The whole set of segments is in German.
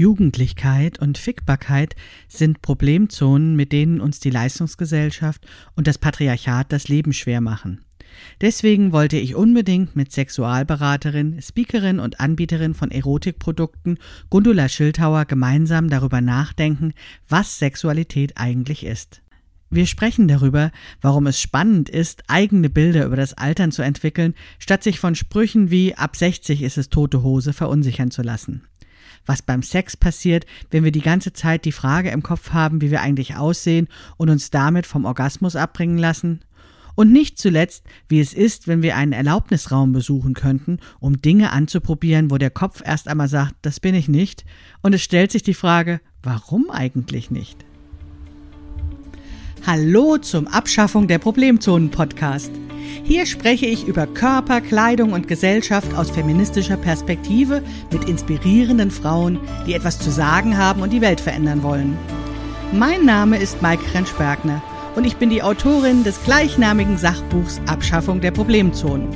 Jugendlichkeit und Fickbarkeit sind Problemzonen, mit denen uns die Leistungsgesellschaft und das Patriarchat das Leben schwer machen. Deswegen wollte ich unbedingt mit Sexualberaterin, Speakerin und Anbieterin von Erotikprodukten Gundula Schildhauer gemeinsam darüber nachdenken, was Sexualität eigentlich ist. Wir sprechen darüber, warum es spannend ist, eigene Bilder über das Altern zu entwickeln, statt sich von Sprüchen wie ab 60 ist es tote Hose verunsichern zu lassen was beim Sex passiert, wenn wir die ganze Zeit die Frage im Kopf haben, wie wir eigentlich aussehen und uns damit vom Orgasmus abbringen lassen? Und nicht zuletzt, wie es ist, wenn wir einen Erlaubnisraum besuchen könnten, um Dinge anzuprobieren, wo der Kopf erst einmal sagt, das bin ich nicht, und es stellt sich die Frage, warum eigentlich nicht? Hallo zum Abschaffung der Problemzonen Podcast. Hier spreche ich über Körper, Kleidung und Gesellschaft aus feministischer Perspektive mit inspirierenden Frauen, die etwas zu sagen haben und die Welt verändern wollen. Mein Name ist Maike Rentschbergner und ich bin die Autorin des gleichnamigen Sachbuchs Abschaffung der Problemzonen.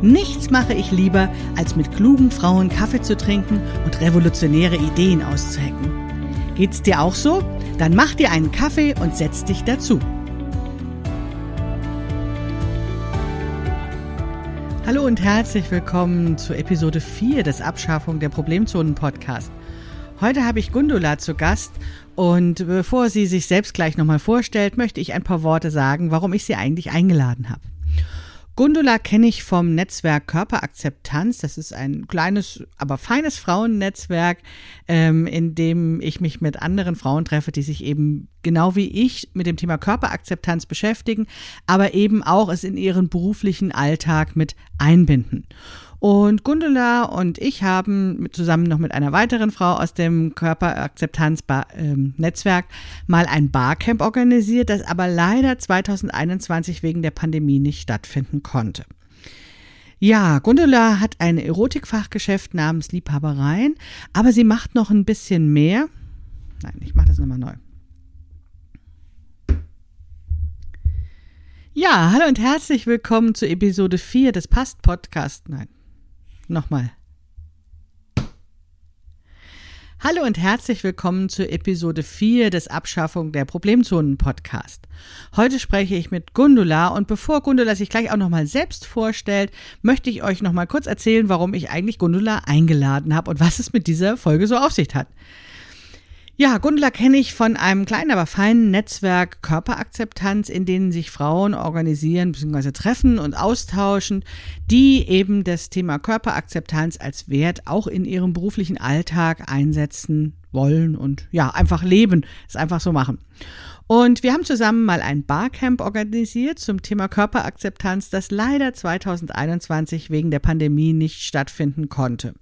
Nichts mache ich lieber, als mit klugen Frauen Kaffee zu trinken und revolutionäre Ideen auszuhacken. Geht's dir auch so? Dann mach dir einen Kaffee und setz dich dazu. Hallo und herzlich willkommen zu Episode 4 des Abschaffung der Problemzonen Podcast. Heute habe ich Gundula zu Gast und bevor sie sich selbst gleich nochmal vorstellt, möchte ich ein paar Worte sagen, warum ich sie eigentlich eingeladen habe. Gundula kenne ich vom Netzwerk Körperakzeptanz. Das ist ein kleines, aber feines Frauennetzwerk, ähm, in dem ich mich mit anderen Frauen treffe, die sich eben genau wie ich mit dem Thema Körperakzeptanz beschäftigen, aber eben auch es in ihren beruflichen Alltag mit einbinden. Und Gundula und ich haben zusammen noch mit einer weiteren Frau aus dem Körperakzeptanz-Netzwerk ähm, mal ein Barcamp organisiert, das aber leider 2021 wegen der Pandemie nicht stattfinden konnte. Ja, Gundula hat ein Erotikfachgeschäft namens Liebhabereien, aber sie macht noch ein bisschen mehr. Nein, ich mache das nochmal neu. Ja, hallo und herzlich willkommen zu Episode 4 des Past Podcast. Nein, Nochmal. Hallo und herzlich willkommen zur Episode 4 des Abschaffung der Problemzonen Podcast. Heute spreche ich mit Gundula und bevor Gundula sich gleich auch nochmal selbst vorstellt, möchte ich euch nochmal kurz erzählen, warum ich eigentlich Gundula eingeladen habe und was es mit dieser Folge so auf sich hat. Ja, Gundula kenne ich von einem kleinen, aber feinen Netzwerk Körperakzeptanz, in denen sich Frauen organisieren bzw. treffen und austauschen, die eben das Thema Körperakzeptanz als Wert auch in ihrem beruflichen Alltag einsetzen wollen und ja, einfach leben, es einfach so machen. Und wir haben zusammen mal ein Barcamp organisiert zum Thema Körperakzeptanz, das leider 2021 wegen der Pandemie nicht stattfinden konnte.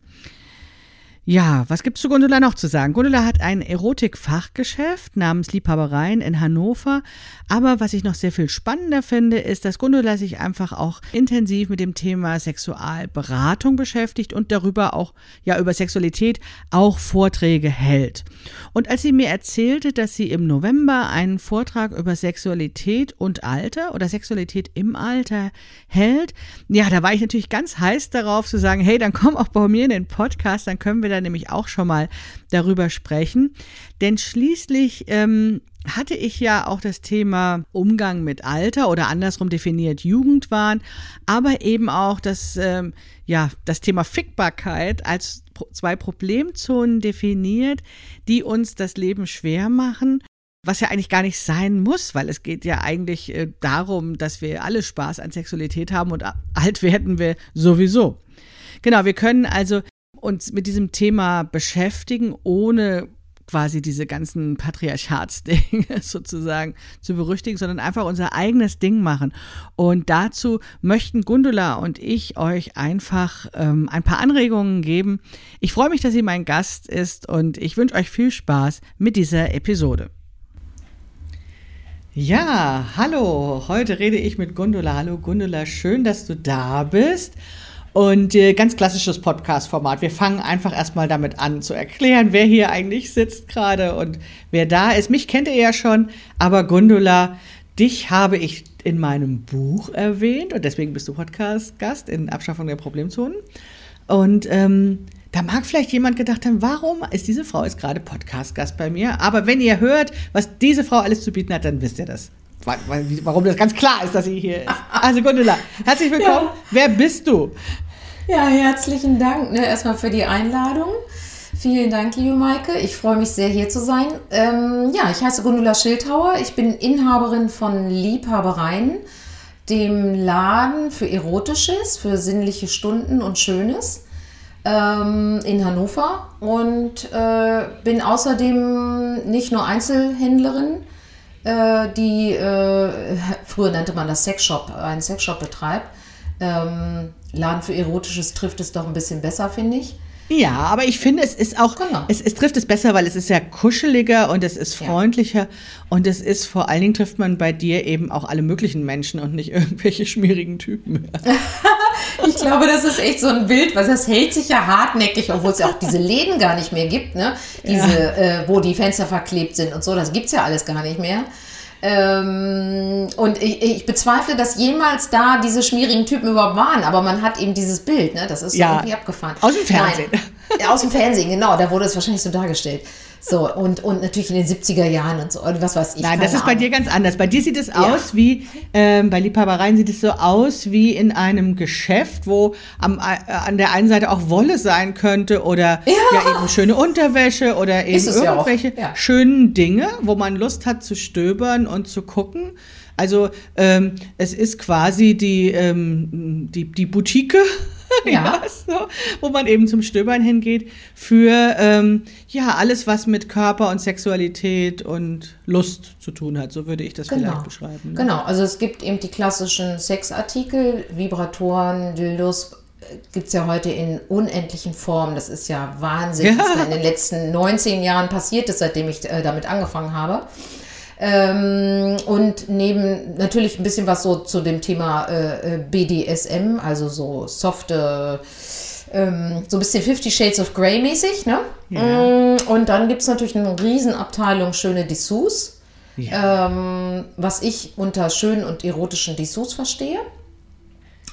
Ja, was gibt's zu Gundula noch zu sagen? Gundula hat ein Erotikfachgeschäft namens Liebhabereien in Hannover. Aber was ich noch sehr viel spannender finde, ist, dass Gundula sich einfach auch intensiv mit dem Thema Sexualberatung beschäftigt und darüber auch, ja, über Sexualität auch Vorträge hält. Und als sie mir erzählte, dass sie im November einen Vortrag über Sexualität und Alter oder Sexualität im Alter hält, ja, da war ich natürlich ganz heiß darauf zu sagen, hey, dann komm auch bei mir in den Podcast, dann können wir da nämlich auch schon mal darüber sprechen. Denn schließlich ähm, hatte ich ja auch das Thema Umgang mit Alter oder andersrum definiert Jugendwahn, aber eben auch das, ähm, ja, das Thema Fickbarkeit als zwei Problemzonen definiert, die uns das Leben schwer machen was ja eigentlich gar nicht sein muss, weil es geht ja eigentlich äh, darum, dass wir alle Spaß an Sexualität haben und alt werden wir sowieso. Genau, wir können also uns mit diesem Thema beschäftigen, ohne quasi diese ganzen Patriarchatsdinge sozusagen zu berüchtigen, sondern einfach unser eigenes Ding machen. Und dazu möchten Gundula und ich euch einfach ähm, ein paar Anregungen geben. Ich freue mich, dass sie mein Gast ist und ich wünsche euch viel Spaß mit dieser Episode. Ja, hallo, heute rede ich mit Gundula. Hallo Gundula, schön, dass du da bist. Und äh, ganz klassisches Podcast-Format. Wir fangen einfach erstmal damit an zu erklären, wer hier eigentlich sitzt gerade und wer da ist. Mich kennt ihr ja schon, aber Gundula, dich habe ich in meinem Buch erwähnt und deswegen bist du Podcast-Gast in Abschaffung der Problemzonen. Und ähm, da mag vielleicht jemand gedacht haben, warum ist diese Frau jetzt gerade Podcast-Gast bei mir? Aber wenn ihr hört, was diese Frau alles zu bieten hat, dann wisst ihr das. Warum das ganz klar ist, dass sie hier ist. Also Gundula, herzlich willkommen. Ja. Wer bist du? Ja, herzlichen Dank ne, erstmal für die Einladung. Vielen Dank, liebe Maike. Ich freue mich sehr, hier zu sein. Ähm, ja, ich heiße Gundula Schildhauer. Ich bin Inhaberin von Liebhabereien, dem Laden für Erotisches, für sinnliche Stunden und Schönes ähm, in Hannover und äh, bin außerdem nicht nur Einzelhändlerin, äh, die äh, früher nannte man das Sexshop, einen Sexshop betreibt. Ähm, Laden für Erotisches trifft es doch ein bisschen besser, finde ich. Ja, aber ich finde, es ist auch, genau. es, es, trifft es besser, weil es ist ja kuscheliger und es ist freundlicher ja. und es ist vor allen Dingen trifft man bei dir eben auch alle möglichen Menschen und nicht irgendwelche schmierigen Typen. ich glaube, das ist echt so ein Bild, was das hält sich ja hartnäckig, obwohl es ja auch diese Läden gar nicht mehr gibt, ne? Diese, ja. äh, wo die Fenster verklebt sind und so, das gibt es ja alles gar nicht mehr. Ähm, und ich, ich, bezweifle, dass jemals da diese schmierigen Typen überhaupt waren, aber man hat eben dieses Bild, ne? das ist ja, irgendwie abgefahren. Aus dem Fernsehen. Nein, aus dem Fernsehen, genau, da wurde es wahrscheinlich so dargestellt. So, und, und natürlich in den 70er Jahren und so, und was weiß ich. Nein, das ist Ahnung. bei dir ganz anders. Bei dir sieht es ja. aus wie, ähm, bei Liebhabereien sieht es so aus wie in einem Geschäft, wo am, äh, an der einen Seite auch Wolle sein könnte oder ja, ja eben schöne Unterwäsche oder eben irgendwelche ja schönen Dinge, wo man Lust hat zu stöbern und zu gucken. Also ähm, es ist quasi die, ähm, die, die Boutique ja. ja so, wo man eben zum Stöbern hingeht für ähm, ja alles, was mit Körper und Sexualität und Lust zu tun hat. So würde ich das genau. vielleicht beschreiben. Ne? Genau, also es gibt eben die klassischen Sexartikel, Vibratoren, Dildos, äh, gibt es ja heute in unendlichen Formen. Das ist ja Wahnsinn, ja. was in den letzten 19 Jahren passiert ist, seitdem ich äh, damit angefangen habe. Ähm, und neben natürlich ein bisschen was so zu dem Thema äh, äh BDSM, also so softe, ähm, so ein bisschen Fifty Shades of Grey mäßig, ne? Ja. Mm, und dann gibt es natürlich eine Riesenabteilung schöne Dessous, ja. ähm, was ich unter schönen und erotischen Dessous verstehe.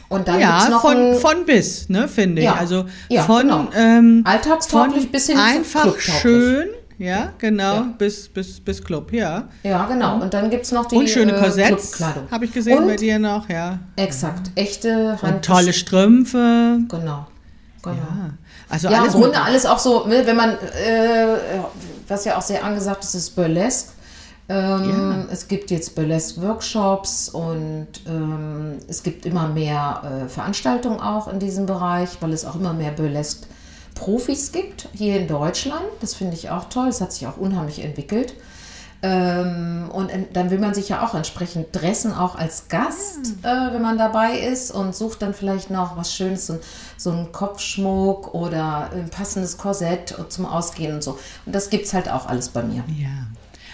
Und dann ja, noch von, von bis, ne, finde ich. Ja, also ja, von genau. ähm, alltagstauglich bis hin einfach schön ja, genau, ja. Bis, bis, bis Club, ja. Ja, genau. Und dann gibt es noch die Und schöne äh, Korsetts, habe ich gesehen Und bei dir noch, ja. Exakt, echte Hand Und tolle Strümpfe. Genau, genau. Ja, also ja alles im Grunde alles auch so, ne, wenn man, äh, was ja auch sehr angesagt ist, ist Burlesque. Ähm, ja. Es gibt jetzt Burlesque-Workshops und ähm, es gibt immer mehr äh, Veranstaltungen auch in diesem Bereich, weil es auch immer mehr Burlesque Profis gibt hier in Deutschland. Das finde ich auch toll. Das hat sich auch unheimlich entwickelt. Ähm, und dann will man sich ja auch entsprechend dressen, auch als Gast, ja. äh, wenn man dabei ist und sucht dann vielleicht noch was Schönes, so, so einen Kopfschmuck oder ein passendes Korsett zum Ausgehen und so. Und das gibt es halt auch alles bei mir. Ja.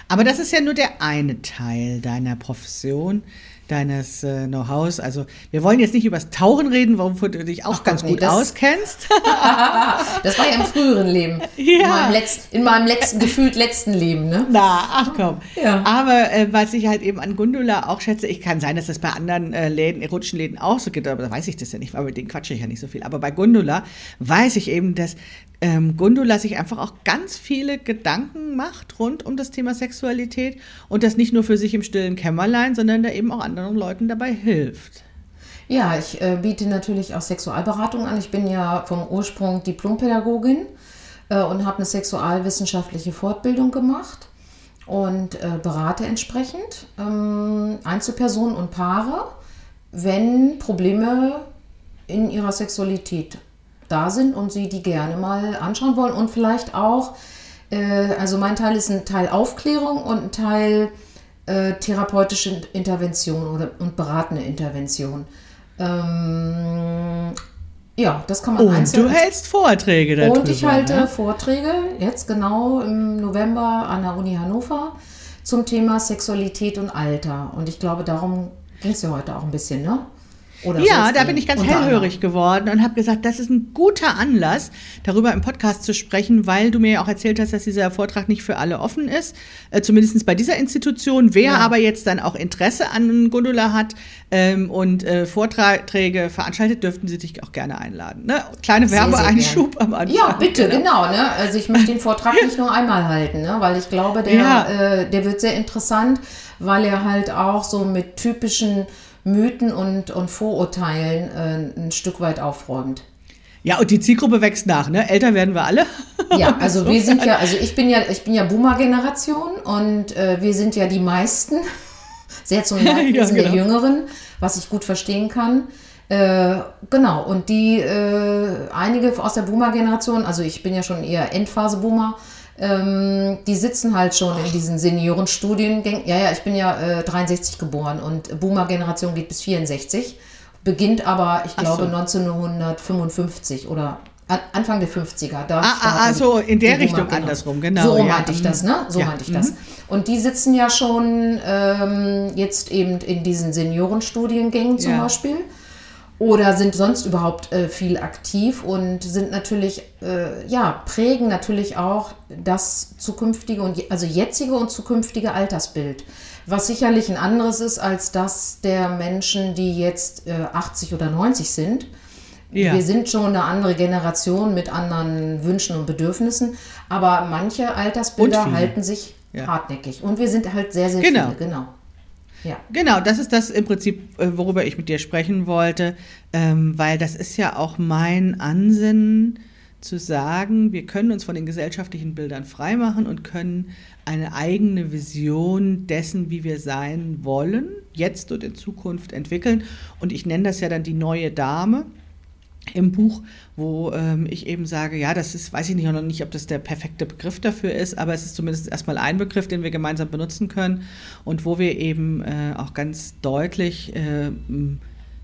Aber das ist ja nur der eine Teil deiner Profession deines äh, Know-hows. Also wir wollen jetzt nicht über das Tauchen reden, wofür du dich auch Ach, ganz nee, gut auskennst. das war ja im früheren Leben. Ja. In, meinem letzten, in meinem letzten, gefühlt letzten Leben, ne? Na, ach komm. Ja. Aber äh, was ich halt eben an Gundula auch schätze, ich kann sein, dass das bei anderen äh, Läden, erotischen Läden auch so geht, aber da weiß ich das ja nicht, weil mit denen quatsche ich ja nicht so viel. Aber bei Gundula weiß ich eben, dass ähm, Gundula sich einfach auch ganz viele Gedanken macht rund um das Thema Sexualität und das nicht nur für sich im stillen Kämmerlein, sondern da eben auch anderen Leuten dabei hilft. Ja, ich äh, biete natürlich auch Sexualberatung an. Ich bin ja vom Ursprung Diplompädagogin äh, und habe eine sexualwissenschaftliche Fortbildung gemacht und äh, berate entsprechend ähm, Einzelpersonen und Paare, wenn Probleme in ihrer Sexualität da sind und sie die gerne mal anschauen wollen und vielleicht auch, äh, also mein Teil ist ein Teil Aufklärung und ein Teil äh, therapeutische Intervention oder, und beratende Intervention. Ähm, ja, das kann man und einzeln. Du hältst Vorträge darüber. Und ich halte ne? Vorträge, jetzt genau im November an der Uni Hannover zum Thema Sexualität und Alter. Und ich glaube, darum ging es ja heute auch ein bisschen, ne? Oder ja, da bin ich ganz hellhörig geworden und habe gesagt, das ist ein guter Anlass, darüber im Podcast zu sprechen, weil du mir ja auch erzählt hast, dass dieser Vortrag nicht für alle offen ist, äh, zumindest bei dieser Institution. Wer ja. aber jetzt dann auch Interesse an Gundula hat ähm, und äh, Vorträge veranstaltet, dürften sie dich auch gerne einladen. Ne? Kleine Werbeeinschub am Anfang. Ja, bitte, genau. genau ne? Also ich möchte den Vortrag nicht nur einmal halten, ne? weil ich glaube, der, ja. äh, der wird sehr interessant, weil er halt auch so mit typischen Mythen und, und Vorurteilen äh, ein Stück weit aufräumt. Ja, und die Zielgruppe wächst nach, ne? Älter werden wir alle. Ja, also wir sind ja, also ich bin ja, ich bin ja Boomer-Generation und äh, wir sind ja die meisten, sehr zum Leidwesen ja, genau. der Jüngeren, was ich gut verstehen kann. Äh, genau, und die, äh, einige aus der Boomer-Generation, also ich bin ja schon eher Endphase-Boomer, ähm, die sitzen halt schon in diesen Seniorenstudiengängen. Ja, ja, ich bin ja äh, 63 geboren und Boomer-Generation geht bis 64, beginnt aber, ich glaube, so. 1955 oder Anfang der 50er. Da ah, ah, ah so in der Richtung genau. andersrum, genau. So ja. meinte ich das, ne? So ja. meinte ich das. Mhm. Und die sitzen ja schon ähm, jetzt eben in diesen Seniorenstudiengängen zum ja. Beispiel oder sind sonst überhaupt äh, viel aktiv und sind natürlich, äh, ja, prägen natürlich auch das zukünftige und also jetzige und zukünftige Altersbild. Was sicherlich ein anderes ist als das der Menschen, die jetzt äh, 80 oder 90 sind. Ja. Wir sind schon eine andere Generation mit anderen Wünschen und Bedürfnissen, aber manche Altersbilder halten sich ja. hartnäckig. Und wir sind halt sehr, sehr genau. viele, genau. Ja. Genau, das ist das im Prinzip, äh, worüber ich mit dir sprechen wollte, ähm, weil das ist ja auch mein Ansinnen zu sagen, wir können uns von den gesellschaftlichen Bildern freimachen und können eine eigene Vision dessen, wie wir sein wollen, jetzt und in Zukunft entwickeln. Und ich nenne das ja dann die neue Dame im Buch, wo ähm, ich eben sage, ja, das ist, weiß ich nicht noch nicht, ob das der perfekte Begriff dafür ist, aber es ist zumindest erstmal ein Begriff, den wir gemeinsam benutzen können und wo wir eben äh, auch ganz deutlich äh,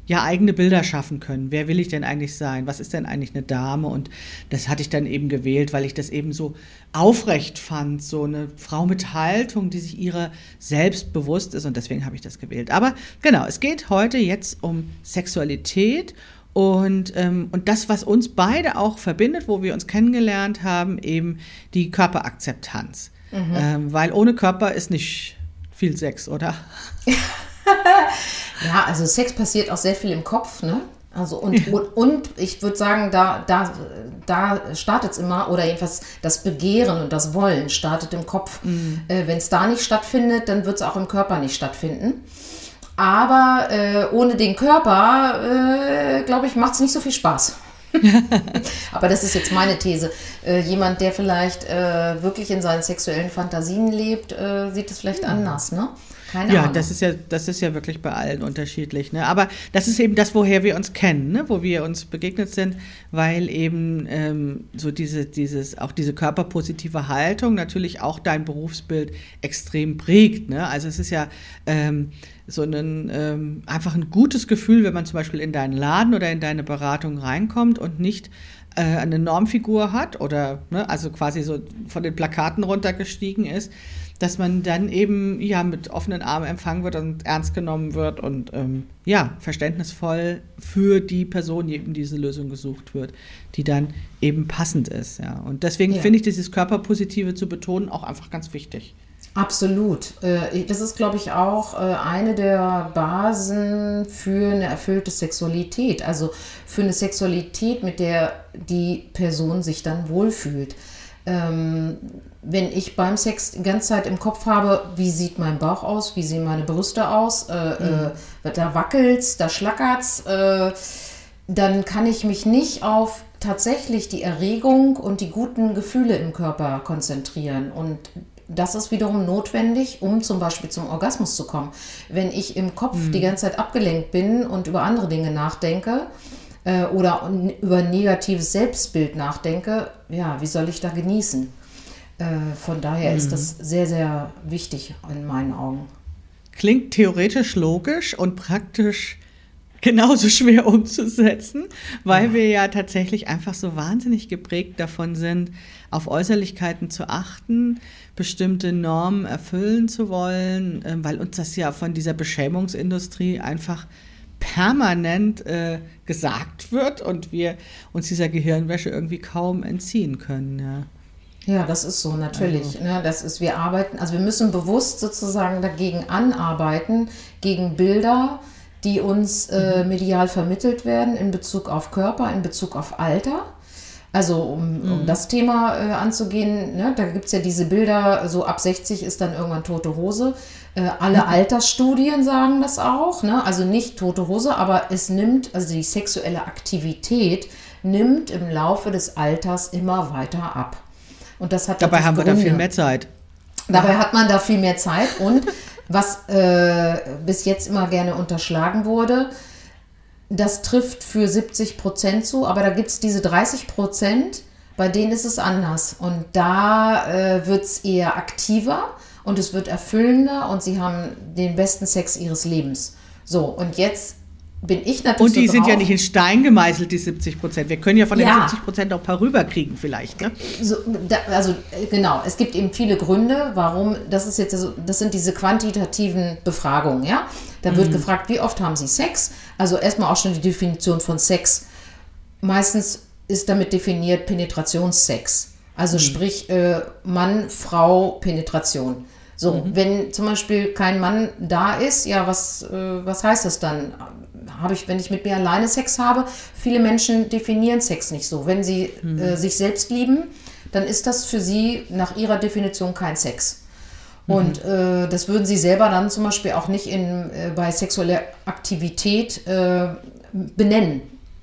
ja eigene Bilder schaffen können. Wer will ich denn eigentlich sein? Was ist denn eigentlich eine Dame? Und das hatte ich dann eben gewählt, weil ich das eben so aufrecht fand, so eine Frau mit Haltung, die sich ihrer selbst bewusst ist und deswegen habe ich das gewählt. Aber genau, es geht heute jetzt um Sexualität und, ähm, und das, was uns beide auch verbindet, wo wir uns kennengelernt haben, eben die Körperakzeptanz. Mhm. Ähm, weil ohne Körper ist nicht viel Sex, oder? ja, also Sex passiert auch sehr viel im Kopf, ne? Also und, ja. und, und, ich würde sagen, da, da, da startet es immer, oder jedenfalls das Begehren und das Wollen startet im Kopf. Mhm. Äh, Wenn es da nicht stattfindet, dann wird es auch im Körper nicht stattfinden. Aber äh, ohne den Körper, äh, glaube ich, macht es nicht so viel Spaß. Aber das ist jetzt meine These. Äh, jemand, der vielleicht äh, wirklich in seinen sexuellen Fantasien lebt, äh, sieht es vielleicht ja. anders, ne? Keine ja, Ahnung. das ist ja, das ist ja wirklich bei allen unterschiedlich. Ne? Aber das ist eben das, woher wir uns kennen, ne? wo wir uns begegnet sind, weil eben ähm, so diese, dieses, auch diese körperpositive Haltung natürlich auch dein Berufsbild extrem prägt. Ne? Also es ist ja ähm, so ein, ähm, einfach ein gutes Gefühl, wenn man zum Beispiel in deinen Laden oder in deine Beratung reinkommt und nicht äh, eine Normfigur hat oder ne, also quasi so von den Plakaten runtergestiegen ist, dass man dann eben ja mit offenen Armen empfangen wird und ernst genommen wird und ähm, ja verständnisvoll für die Person eben diese Lösung gesucht wird, die dann eben passend ist. Ja. Und deswegen ja. finde ich dieses Körperpositive zu betonen auch einfach ganz wichtig. Absolut. Äh, das ist, glaube ich, auch äh, eine der Basen für eine erfüllte Sexualität. Also für eine Sexualität, mit der die Person sich dann wohlfühlt. Ähm, wenn ich beim Sex die ganze Zeit im Kopf habe, wie sieht mein Bauch aus, wie sehen meine Brüste aus, äh, mhm. da wackelt's, da schlackert's, äh, dann kann ich mich nicht auf tatsächlich die Erregung und die guten Gefühle im Körper konzentrieren. Und das ist wiederum notwendig, um zum Beispiel zum Orgasmus zu kommen. Wenn ich im Kopf mhm. die ganze Zeit abgelenkt bin und über andere Dinge nachdenke äh, oder über ein negatives Selbstbild nachdenke, ja, wie soll ich da genießen? Äh, von daher mhm. ist das sehr, sehr wichtig in meinen Augen. Klingt theoretisch logisch und praktisch genauso schwer umzusetzen, weil ja. wir ja tatsächlich einfach so wahnsinnig geprägt davon sind, auf Äußerlichkeiten zu achten, bestimmte Normen erfüllen zu wollen, ähm, weil uns das ja von dieser Beschämungsindustrie einfach permanent äh, gesagt wird und wir uns dieser Gehirnwäsche irgendwie kaum entziehen können. Ja. Ja, das ist so, natürlich. Also. Ne, das ist, wir arbeiten, also wir müssen bewusst sozusagen dagegen anarbeiten, gegen Bilder, die uns äh, mhm. medial vermittelt werden in Bezug auf Körper, in Bezug auf Alter. Also um, um mhm. das Thema äh, anzugehen, ne, da gibt es ja diese Bilder, so ab 60 ist dann irgendwann tote Hose. Äh, alle mhm. Altersstudien sagen das auch, ne? also nicht tote Hose, aber es nimmt, also die sexuelle Aktivität nimmt im Laufe des Alters immer weiter ab. Und das hat Dabei haben Gründe. wir da viel mehr Zeit. Dabei hat man da viel mehr Zeit und was äh, bis jetzt immer gerne unterschlagen wurde, das trifft für 70 Prozent zu, aber da gibt es diese 30 Prozent, bei denen ist es anders. Und da äh, wird es eher aktiver und es wird erfüllender und sie haben den besten Sex ihres Lebens. So, und jetzt bin ich natürlich. Und die so sind ja nicht in Stein gemeißelt, die 70 Prozent. Wir können ja von den ja. 70 Prozent auch ein paar rüberkriegen, vielleicht. Ne? So, da, also genau, es gibt eben viele Gründe, warum. Das ist jetzt also, das sind diese quantitativen Befragungen, ja. Da wird mhm. gefragt, wie oft haben Sie Sex? Also erstmal auch schon die Definition von Sex. Meistens ist damit definiert Penetrationssex. Also mhm. sprich äh, Mann, Frau, Penetration. So, mhm. wenn zum Beispiel kein Mann da ist, ja, was, äh, was heißt das dann? Habe ich, wenn ich mit mir alleine Sex habe? Viele Menschen definieren Sex nicht so. Wenn sie mhm. äh, sich selbst lieben, dann ist das für sie nach ihrer Definition kein Sex. Mhm. Und äh, das würden sie selber dann zum Beispiel auch nicht in, äh, bei sexueller Aktivität äh, benennen,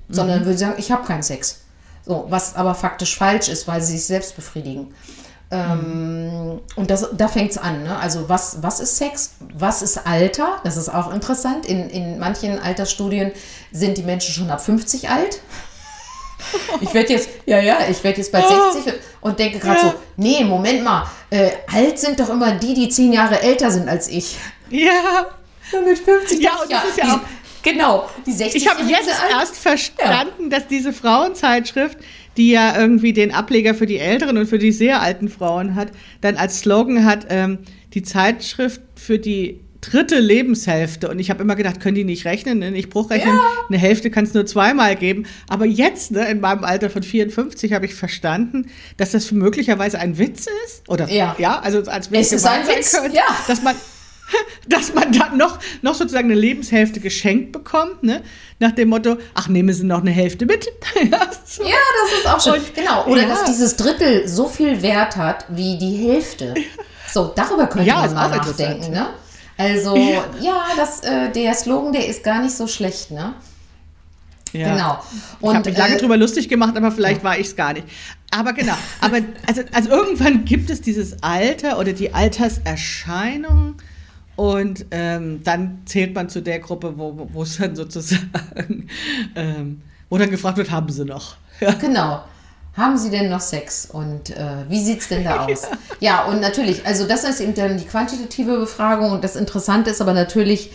sondern mhm. würden sagen, ich habe keinen Sex. So, was aber faktisch falsch ist, weil sie sich selbst befriedigen. Ähm, und das, da fängt es an. Ne? Also was, was ist Sex? Was ist Alter? Das ist auch interessant. In, in manchen Altersstudien sind die Menschen schon ab 50 alt. Ich werde jetzt, ja, ja, ich werde jetzt bei 60 und denke gerade ja. so, nee, Moment mal, äh, alt sind doch immer die, die zehn Jahre älter sind als ich. Ja. Mit 50 Ja, und das ja, ist ja auch, Genau, die 60 Ich habe jetzt erst verstanden, ja. dass diese Frauenzeitschrift, die ja irgendwie den Ableger für die älteren und für die sehr alten Frauen hat, dann als Slogan hat, ähm, die Zeitschrift für die dritte Lebenshälfte. Und ich habe immer gedacht, können die nicht rechnen, ne? nicht Bruchrechnen, ja. eine Hälfte kann es nur zweimal geben. Aber jetzt, ne, in meinem Alter von 54, habe ich verstanden, dass das möglicherweise ein Witz ist. Oder ja, ja also als Witz es ist ein Witz, könnte, ja. dass man dass man dann noch, noch sozusagen eine Lebenshälfte geschenkt bekommt, ne? nach dem Motto, ach, nehmen Sie noch eine Hälfte mit. ja, so. ja, das ist auch schön. Und, genau, oder ja. dass dieses Drittel so viel Wert hat wie die Hälfte. So, darüber könnte ja, man mal nachdenken. Ne? Also, ja, ja das, äh, der Slogan, der ist gar nicht so schlecht, ne? Ja. Genau. Und, ich habe mich lange äh, drüber lustig gemacht, aber vielleicht ja. war ich es gar nicht. Aber genau. Aber also, also irgendwann gibt es dieses Alter oder die Alterserscheinung und ähm, dann zählt man zu der Gruppe, wo, es dann sozusagen, ähm, wo dann gefragt wird, haben sie noch? Ja. Genau. Haben Sie denn noch Sex? Und äh, wie sieht es denn da aus? Ja. und natürlich, also das ist eben dann die quantitative Befragung. Und das Interessante ist aber natürlich,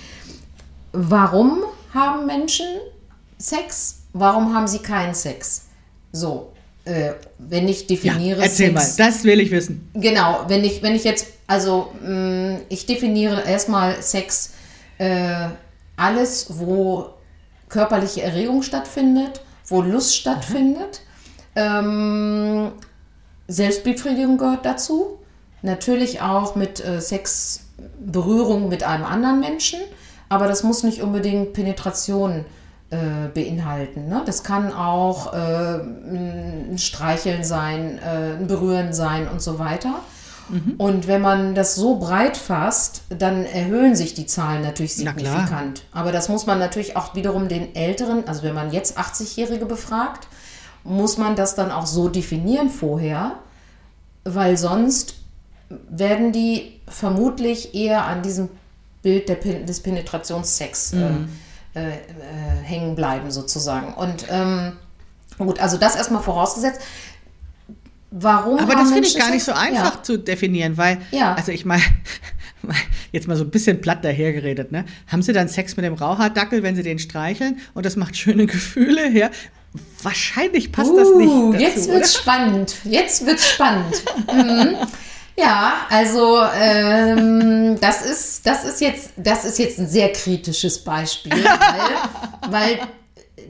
warum haben Menschen Sex? Warum haben sie keinen Sex? So, äh, wenn ich definiere ja, erzähl Sex, mal, das will ich wissen. Genau, wenn ich, wenn ich jetzt, also mh, mm, ich definiere erstmal Sex äh, alles, wo körperliche Erregung stattfindet, wo Lust stattfindet. Ähm, Selbstbefriedigung gehört dazu. Natürlich auch mit äh, Sex, Berührung mit einem anderen Menschen, aber das muss nicht unbedingt Penetration äh, beinhalten. Ne? Das kann auch äh, ein Streicheln sein, äh, ein Berühren sein und so weiter. Mhm. Und wenn man das so breit fasst, dann erhöhen sich die Zahlen natürlich signifikant. Aber das muss man natürlich auch wiederum den Älteren, also wenn man jetzt 80-Jährige befragt, muss man das dann auch so definieren vorher, weil sonst werden die vermutlich eher an diesem Bild der, des Penetrationssex äh, mhm äh, äh, hängen bleiben sozusagen. Und ähm, gut, also das erstmal vorausgesetzt. Warum? Aber das finde ich gar nicht so einfach ja. zu definieren, weil, ja. also ich meine, jetzt mal so ein bisschen platt dahergeredet, ne? Haben Sie dann Sex mit dem Raucherdackel, wenn Sie den streicheln und das macht schöne Gefühle her? Wahrscheinlich passt uh, das nicht. Dazu, jetzt wird spannend. Jetzt wird spannend. mhm. Ja, also ähm, das ist das ist jetzt das ist jetzt ein sehr kritisches Beispiel, weil, weil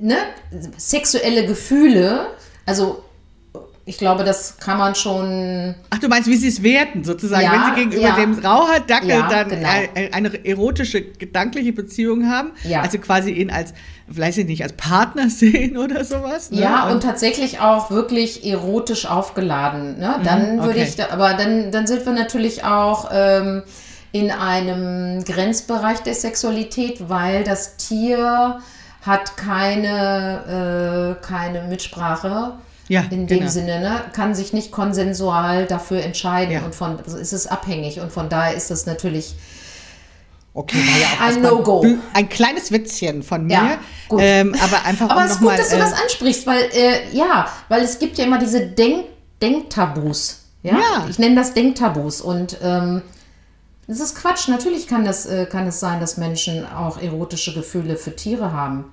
ne, sexuelle Gefühle, also ich glaube, das kann man schon. Ach, du meinst, wie sie es werten, sozusagen. Ja, Wenn sie gegenüber ja. dem Rauhardackel ja, dann genau. eine erotische, gedankliche Beziehung haben, ja. also quasi ihn als, weiß ich nicht, als Partner sehen oder sowas. Ne? Ja, und, und, tatsächlich auch wirklich erotisch aufgeladen. Ne? Mhm, dann würde okay. ich, da, aber dann, dann sind wir natürlich auch ähm, in einem Grenzbereich der Sexualität, weil das Tier hat keine, äh, keine Mitsprache ja, in dem genau. Sinne, ne? kann sich nicht konsensual dafür entscheiden ja. und von also ist es abhängig und von daher ist das natürlich Okay, war ja auch ein No-Go. Ein kleines Witzchen von mir. Ja, gut. Ähm, aber einfach aber es ist gut, mal, dass du äh, das ansprichst, weil äh, ja, weil es gibt ja immer diese Denk Denktabus. Ja? ja? Ich nenne das Denktabus und ähm, das ist Quatsch. Natürlich kann das, äh, kann es sein, dass Menschen auch erotische Gefühle für Tiere haben.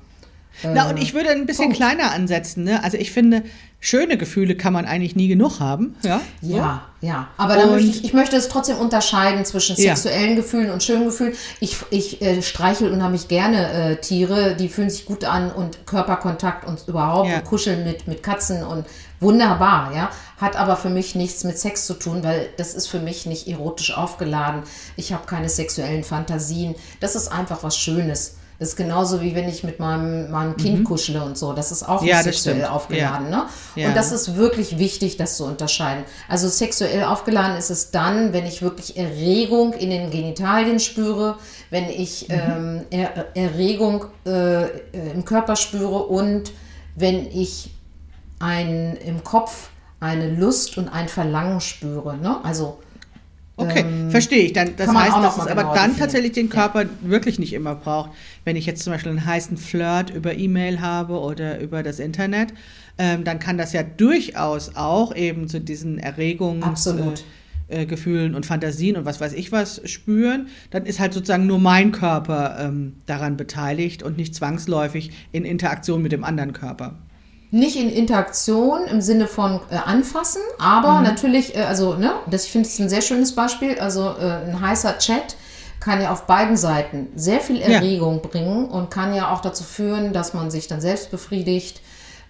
Na, und ich würde ein bisschen Punkt. kleiner ansetzen. Ne? Also ich finde, schöne Gefühle kann man eigentlich nie genug haben. Ja, ja. Ja. Aber dann möchte ich, ich möchte es trotzdem unterscheiden zwischen sexuellen ja. Gefühlen und schönen Gefühlen. Ich, ich äh, streichel unheimlich gerne äh, Tiere, die fühlen sich gut an und Körperkontakt und überhaupt ja. und kuscheln mit, mit Katzen und wunderbar, ja. Hat aber für mich nichts mit Sex zu tun, weil das ist für mich nicht erotisch aufgeladen. Ich habe keine sexuellen Fantasien. Das ist einfach was Schönes. Das ist genauso wie wenn ich mit meinem, meinem Kind mhm. kuschle und so. Das ist auch ja, sexuell aufgeladen. Ja. Ne? Ja. Und das ist wirklich wichtig, das zu unterscheiden. Also sexuell aufgeladen ist es dann, wenn ich wirklich Erregung in den Genitalien spüre, wenn ich mhm. ähm, er Erregung äh, im Körper spüre und wenn ich ein, im Kopf eine Lust und ein Verlangen spüre. Ne? Also Okay, ähm, verstehe ich. Dann, das heißt, dass es aber dann definieren. tatsächlich den Körper ja. wirklich nicht immer braucht. Wenn ich jetzt zum Beispiel einen heißen Flirt über E-Mail habe oder über das Internet, ähm, dann kann das ja durchaus auch eben zu diesen Erregungsgefühlen äh, äh, und Fantasien und was weiß ich was spüren. Dann ist halt sozusagen nur mein Körper ähm, daran beteiligt und nicht zwangsläufig in Interaktion mit dem anderen Körper nicht in Interaktion im Sinne von äh, anfassen, aber mhm. natürlich, äh, also, ne, das, ich finde es ein sehr schönes Beispiel. Also, äh, ein heißer Chat kann ja auf beiden Seiten sehr viel Erregung ja. bringen und kann ja auch dazu führen, dass man sich dann selbst befriedigt,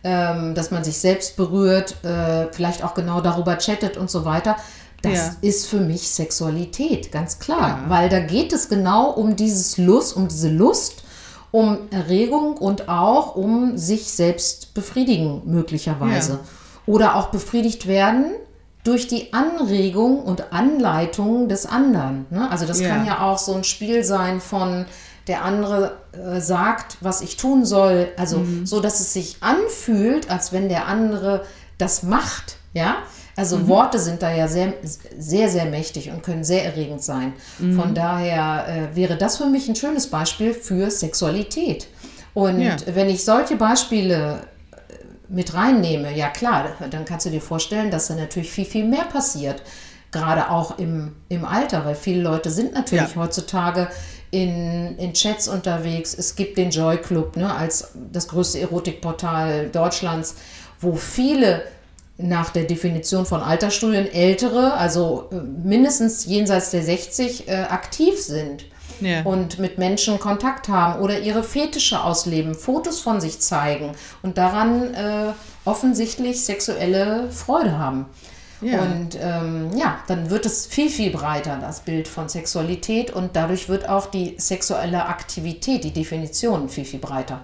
ähm, dass man sich selbst berührt, äh, vielleicht auch genau darüber chattet und so weiter. Das ja. ist für mich Sexualität, ganz klar, ja. weil da geht es genau um dieses Lust, um diese Lust um Erregung und auch um sich selbst befriedigen möglicherweise. Ja. Oder auch befriedigt werden durch die Anregung und Anleitung des anderen. Ne? Also das ja. kann ja auch so ein Spiel sein von der andere äh, sagt, was ich tun soll, also mhm. so, dass es sich anfühlt, als wenn der andere das macht, ja. Also mhm. Worte sind da ja sehr, sehr, sehr mächtig und können sehr erregend sein. Mhm. Von daher äh, wäre das für mich ein schönes Beispiel für Sexualität. Und ja. wenn ich solche Beispiele äh, mit reinnehme, ja klar, dann kannst du dir vorstellen, dass da natürlich viel, viel mehr passiert. Gerade auch im, im Alter, weil viele Leute sind natürlich ja. heutzutage in, in Chats unterwegs. Es gibt den Joy Club ne, als das größte Erotikportal Deutschlands, wo viele nach der Definition von Altersstudien ältere, also äh, mindestens jenseits der 60, äh, aktiv sind ja. und mit Menschen Kontakt haben oder ihre Fetische ausleben, Fotos von sich zeigen und daran äh, offensichtlich sexuelle Freude haben. Ja. Und ähm, ja, dann wird es viel, viel breiter, das Bild von Sexualität und dadurch wird auch die sexuelle Aktivität, die Definition viel, viel breiter.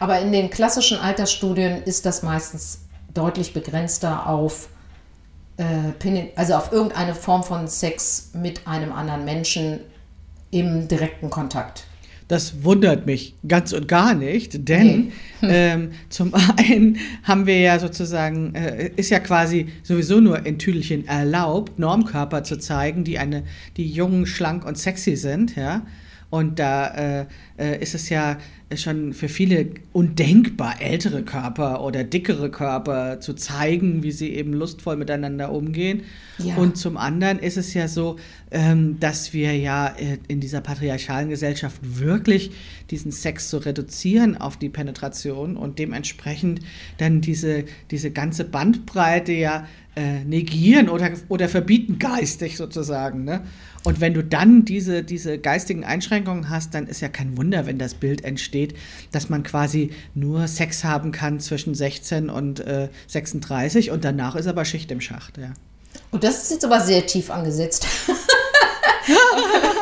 Aber in den klassischen Altersstudien ist das meistens deutlich begrenzter auf, äh, also auf irgendeine Form von Sex mit einem anderen Menschen im direkten Kontakt. Das wundert mich ganz und gar nicht, denn nee. ähm, zum einen haben wir ja sozusagen, äh, ist ja quasi sowieso nur in Tüdelchen erlaubt, Normkörper zu zeigen, die eine, die jung, schlank und sexy sind, ja. Und da äh, äh, ist es ja schon für viele undenkbar, ältere Körper oder dickere Körper zu zeigen, wie sie eben lustvoll miteinander umgehen. Ja. Und zum anderen ist es ja so, ähm, dass wir ja äh, in dieser patriarchalen Gesellschaft wirklich diesen Sex so reduzieren auf die Penetration und dementsprechend dann diese, diese ganze Bandbreite ja äh, negieren oder, oder verbieten geistig sozusagen. Ne? Und wenn du dann diese, diese geistigen Einschränkungen hast, dann ist ja kein Wunder, wenn das Bild entsteht, dass man quasi nur Sex haben kann zwischen 16 und äh, 36 und danach ist aber Schicht im Schacht. Ja. Und das ist jetzt aber sehr tief angesetzt.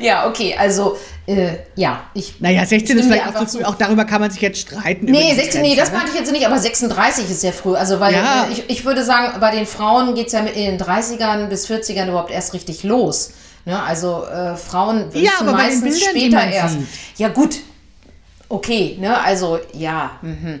ja, okay, also äh, ja, ich. Naja, 16 ist vielleicht auch zu früh, auch darüber kann man sich jetzt streiten. Nee, 16, nee, das ne? meinte ich jetzt nicht, aber 36 ist sehr früh. Also, weil ja. Äh, ich, ich würde sagen, bei den Frauen geht es ja mit in den 30ern bis 40ern überhaupt erst richtig los. Ne? Also, äh, Frauen ja, aber meistens Bildern, später erst. Sieht. Ja, gut. Okay, ne, also, ja. Mhm.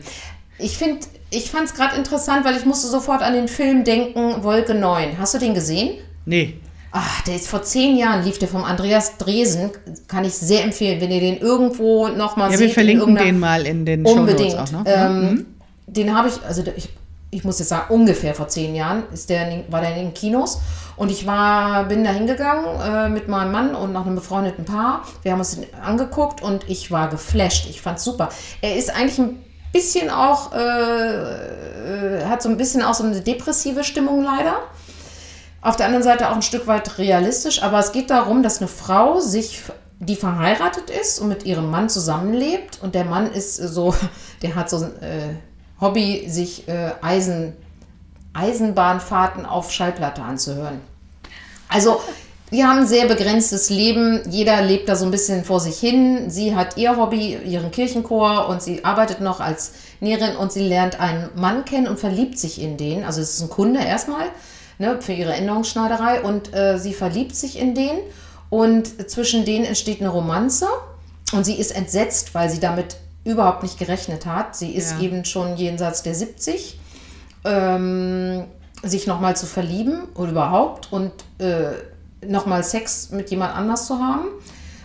Ich finde, ich fand es gerade interessant, weil ich musste sofort an den Film denken, Wolke 9. Hast du den gesehen? Nee. Ach, der ist vor zehn Jahren, lief der vom Andreas Dresen. Kann ich sehr empfehlen, wenn ihr den irgendwo nochmal ja, seht. Ja, wir verlinken den mal in den Unbedingt. auch noch. Ähm, mhm. Den habe ich, also ich, ich muss jetzt sagen, ungefähr vor zehn Jahren ist der, war der in den Kinos. Und ich war, bin da hingegangen äh, mit meinem Mann und noch einem befreundeten Paar. Wir haben uns den angeguckt und ich war geflasht. Ich fand super. Er ist eigentlich ein bisschen auch, äh, äh, hat so ein bisschen auch so eine depressive Stimmung leider. Auf der anderen Seite auch ein Stück weit realistisch, aber es geht darum, dass eine Frau sich, die verheiratet ist und mit ihrem Mann zusammenlebt und der Mann ist so, der hat so ein äh, Hobby, sich äh, Eisen, Eisenbahnfahrten auf Schallplatte anzuhören. Also die haben ein sehr begrenztes Leben. Jeder lebt da so ein bisschen vor sich hin. Sie hat ihr Hobby, ihren Kirchenchor und sie arbeitet noch als Näherin und sie lernt einen Mann kennen und verliebt sich in den. Also es ist ein Kunde erstmal ne, für ihre Änderungsschneiderei und äh, sie verliebt sich in den und zwischen denen entsteht eine Romanze und sie ist entsetzt, weil sie damit überhaupt nicht gerechnet hat. Sie ist ja. eben schon jenseits der 70, ähm, sich nochmal zu verlieben oder überhaupt und äh, nochmal Sex mit jemand anders zu haben.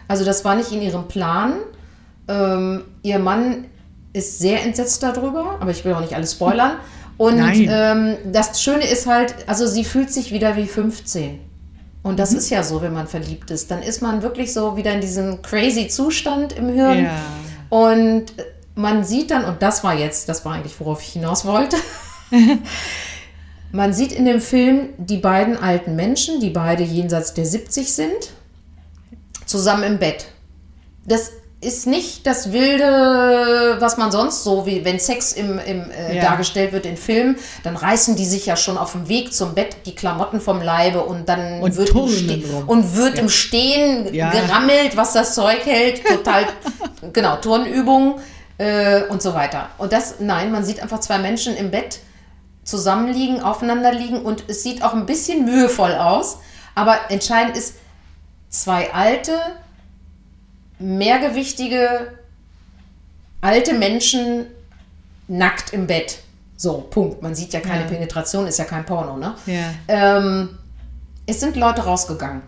Also das war nicht in ihrem Plan. Ähm, ihr Mann ist sehr entsetzt darüber, aber ich will auch nicht alles spoilern. Und ähm, das Schöne ist halt, also sie fühlt sich wieder wie 15. Und das mhm. ist ja so, wenn man verliebt ist. Dann ist man wirklich so wieder in diesem crazy Zustand im Hirn. Ja. Und man sieht dann, und das war jetzt, das war eigentlich, worauf ich hinaus wollte. man sieht in dem Film die beiden alten Menschen, die beide jenseits der 70 sind, zusammen im Bett. Das ist nicht das Wilde, was man sonst so, wie wenn Sex im, im, äh, ja. dargestellt wird in Filmen, dann reißen die sich ja schon auf dem Weg zum Bett die Klamotten vom Leibe und dann und wird, im, Ste und wird ja. im Stehen ja. gerammelt, was das Zeug hält. Total, genau, Turnübungen äh, und so weiter. Und das, nein, man sieht einfach zwei Menschen im Bett zusammenliegen, aufeinander liegen und es sieht auch ein bisschen mühevoll aus. Aber entscheidend ist, zwei alte, mehrgewichtige alte Menschen nackt im Bett. So, Punkt. Man sieht ja keine ja. Penetration, ist ja kein Porno, ne? Ja. Ähm, es sind Leute rausgegangen.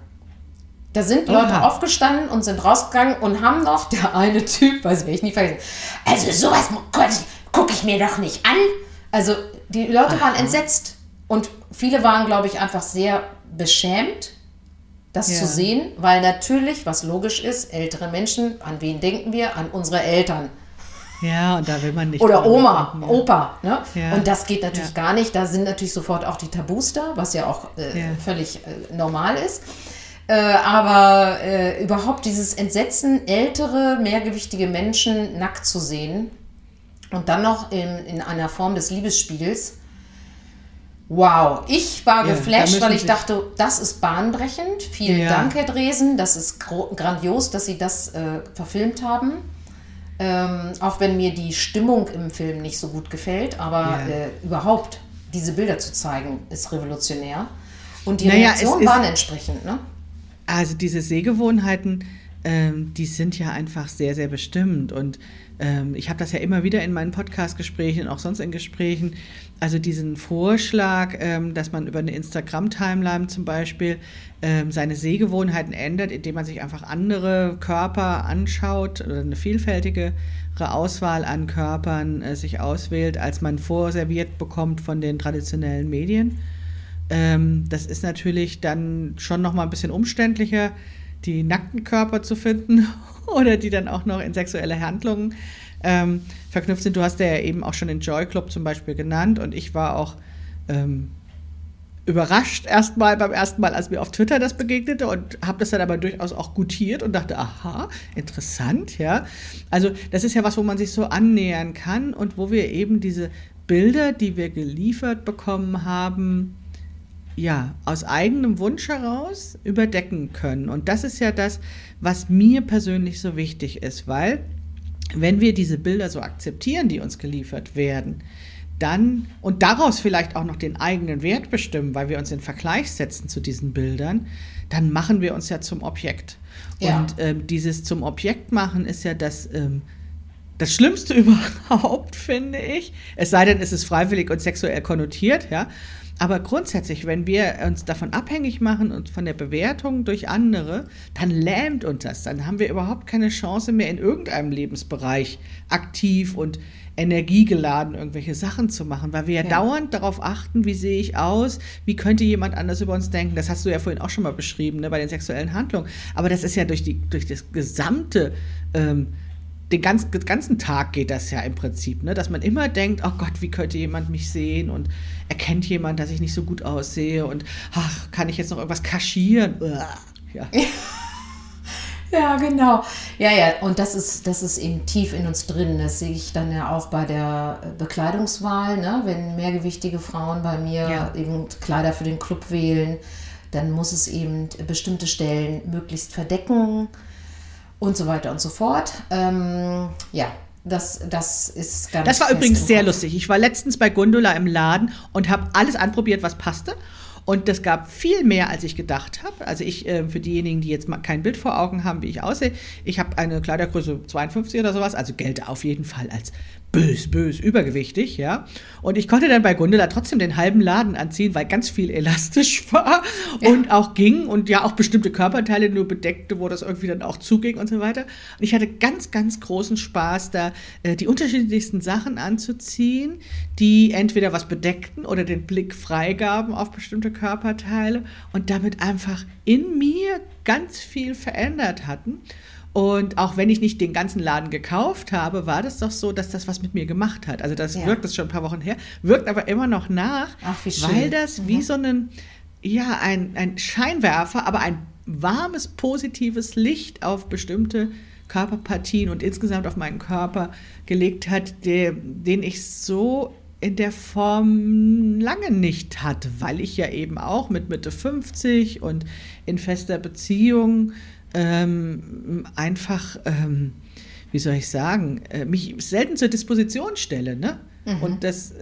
Da sind Leute Oha. aufgestanden und sind rausgegangen und haben noch, der eine Typ, weiß ich, ich nie vergessen, also sowas gucke ich mir doch nicht an. Also die Leute Aha. waren entsetzt und viele waren, glaube ich, einfach sehr beschämt das ja. zu sehen, weil natürlich, was logisch ist, ältere Menschen, an wen denken wir? An unsere Eltern. Ja, und da will man nicht. Oder Oma, denken, ja. Opa. Ne? Ja. Und das geht natürlich gar nicht. Da sind natürlich sofort auch die Tabus da, was ja auch äh, völlig äh, normal ist. Äh, aber äh, überhaupt dieses Entsetzen, ältere, mehrgewichtige Menschen nackt zu sehen und dann noch in, in einer Form des Liebesspiels, Wow, ich war ja, geflasht, weil ich dachte, das ist bahnbrechend. Vielen ja. Dank, Herr Dresen. Das ist grandios, dass Sie das äh, verfilmt haben. Ähm, auch wenn mir die Stimmung im Film nicht so gut gefällt, aber ja. äh, überhaupt diese Bilder zu zeigen, ist revolutionär. Und die naja, Reaktionen waren entsprechend, ne? Also diese Sehgewohnheiten, ähm, die sind ja einfach sehr, sehr bestimmt. Und ähm, ich habe das ja immer wieder in meinen Podcast-Gesprächen, auch sonst in Gesprächen, also diesen Vorschlag, ähm, dass man über eine Instagram-Timeline zum Beispiel ähm, seine Sehgewohnheiten ändert, indem man sich einfach andere Körper anschaut oder eine vielfältigere Auswahl an Körpern äh, sich auswählt, als man vorserviert bekommt von den traditionellen Medien. Ähm, das ist natürlich dann schon noch mal ein bisschen umständlicher, die nackten Körper zu finden oder die dann auch noch in sexuelle Handlungen ähm, verknüpft sind. Du hast ja eben auch schon den Joy Club zum Beispiel genannt und ich war auch ähm, überrascht erstmal beim ersten Mal, als mir auf Twitter das begegnete und habe das dann aber durchaus auch gutiert und dachte, aha, interessant, ja. Also das ist ja was, wo man sich so annähern kann und wo wir eben diese Bilder, die wir geliefert bekommen haben, ja, aus eigenem Wunsch heraus überdecken können. Und das ist ja das, was mir persönlich so wichtig ist, weil wenn wir diese Bilder so akzeptieren, die uns geliefert werden, dann und daraus vielleicht auch noch den eigenen Wert bestimmen, weil wir uns in Vergleich setzen zu diesen Bildern, dann machen wir uns ja zum Objekt. Ja. Und ähm, dieses zum Objekt machen ist ja das, ähm, das Schlimmste überhaupt, finde ich. Es sei denn, es ist freiwillig und sexuell konnotiert, ja. Aber grundsätzlich, wenn wir uns davon abhängig machen und von der Bewertung durch andere, dann lähmt uns das. Dann haben wir überhaupt keine Chance mehr in irgendeinem Lebensbereich aktiv und energiegeladen irgendwelche Sachen zu machen, weil wir ja, ja, dauernd darauf achten, wie sehe ich aus, wie könnte jemand anders über uns denken. Das hast du ja vorhin auch schon mal beschrieben, ne, bei den sexuellen Handlungen. Aber das ist ja durch, die, durch das gesamte, ähm, den ganz, ganzen Tag geht das ja im Prinzip, ne, dass man immer denkt, oh Gott, wie könnte jemand mich sehen und erkennt jemand, dass ich nicht so gut aussehe und ach, kann ich jetzt noch irgendwas kaschieren? Ja. Ja, genau. Ja, ja, und das ist, das ist eben tief in uns drin. Das sehe ich dann ja auch bei der Bekleidungswahl, ne? wenn mehrgewichtige Frauen bei mir ja. eben Kleider für den Club wählen, dann muss es eben bestimmte Stellen möglichst verdecken und so weiter und so fort. Ähm, ja, das, das ist ganz. Das war übrigens sehr lustig. Ich war letztens bei Gondola im Laden und habe alles anprobiert, was passte. Und das gab viel mehr, als ich gedacht habe. Also ich, äh, für diejenigen, die jetzt mal kein Bild vor Augen haben, wie ich aussehe, ich habe eine Kleidergröße 52 oder sowas, also gelte auf jeden Fall als bös, bös, übergewichtig, ja. Und ich konnte dann bei Gundela trotzdem den halben Laden anziehen, weil ganz viel elastisch war ja. und auch ging und ja auch bestimmte Körperteile nur bedeckte, wo das irgendwie dann auch zuging und so weiter. Und ich hatte ganz, ganz großen Spaß, da äh, die unterschiedlichsten Sachen anzuziehen, die entweder was bedeckten oder den Blick freigaben auf bestimmte Körperteile und damit einfach in mir ganz viel verändert hatten. Und auch wenn ich nicht den ganzen Laden gekauft habe, war das doch so, dass das was mit mir gemacht hat. Also das ja. wirkt das schon ein paar Wochen her, wirkt aber immer noch nach, Ach, weil das mhm. wie so ein, ja, ein, ein Scheinwerfer, aber ein warmes, positives Licht auf bestimmte Körperpartien und insgesamt auf meinen Körper gelegt hat, der, den ich so in der Form lange nicht hatte, weil ich ja eben auch mit Mitte 50 und in fester Beziehung ähm, einfach, ähm, wie soll ich sagen, äh, mich selten zur Disposition stelle. Ne? Mhm. Und das,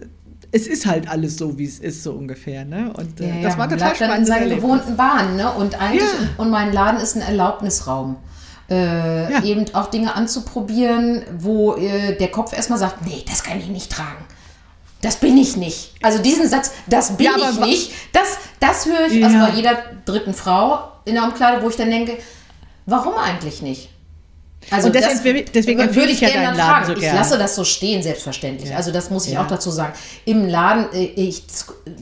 es ist halt alles so, wie es ist, so ungefähr. Ne? Und äh, ja, das war total spannend. in seinen gewohnten Bahnen. Ne? Und eigentlich, ja. und mein Laden ist ein Erlaubnisraum. Äh, ja. Eben auch Dinge anzuprobieren, wo äh, der Kopf erstmal sagt, nee, das kann ich nicht tragen. Das bin ich nicht. Also diesen Satz, das bin ich nicht, das, das höre ich also bei jeder dritten Frau in der Umkleide, wo ich dann denke, Warum eigentlich nicht? Also und deswegen, das, deswegen würde ich ja deinen Laden so gerne. Ich lasse das so stehen, selbstverständlich. Ja. Also das muss ich ja. auch dazu sagen. Im Laden, äh, ich,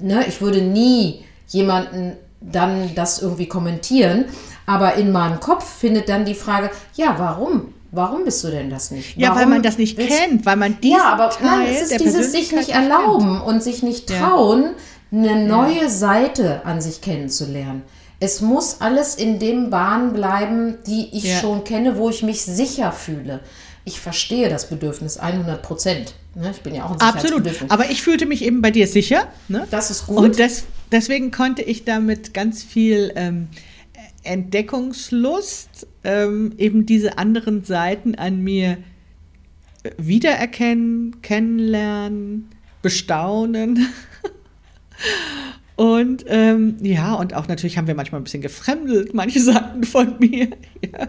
ne, ich würde nie jemanden dann das irgendwie kommentieren, aber in meinem Kopf findet dann die Frage, ja, warum? Warum bist du denn das nicht? Ja, weil man das nicht kennt, weil man diesen Ja, aber Teil nein, es ist dieses sich nicht erlauben kennt. und sich nicht trauen, eine neue Seite an sich kennenzulernen. Es muss alles in dem Bahn bleiben, die ich ja. schon kenne, wo ich mich sicher fühle. Ich verstehe das Bedürfnis 100 Prozent. Ne? Ich bin ja auch ein Absolut. Aber ich fühlte mich eben bei dir sicher. Ne? Das ist gut. Und des, deswegen konnte ich damit ganz viel ähm, Entdeckungslust, ähm, eben diese anderen Seiten an mir äh, wiedererkennen, kennenlernen, bestaunen. Und ähm, ja, und auch natürlich haben wir manchmal ein bisschen gefremdelt, manche Seiten von mir. ja.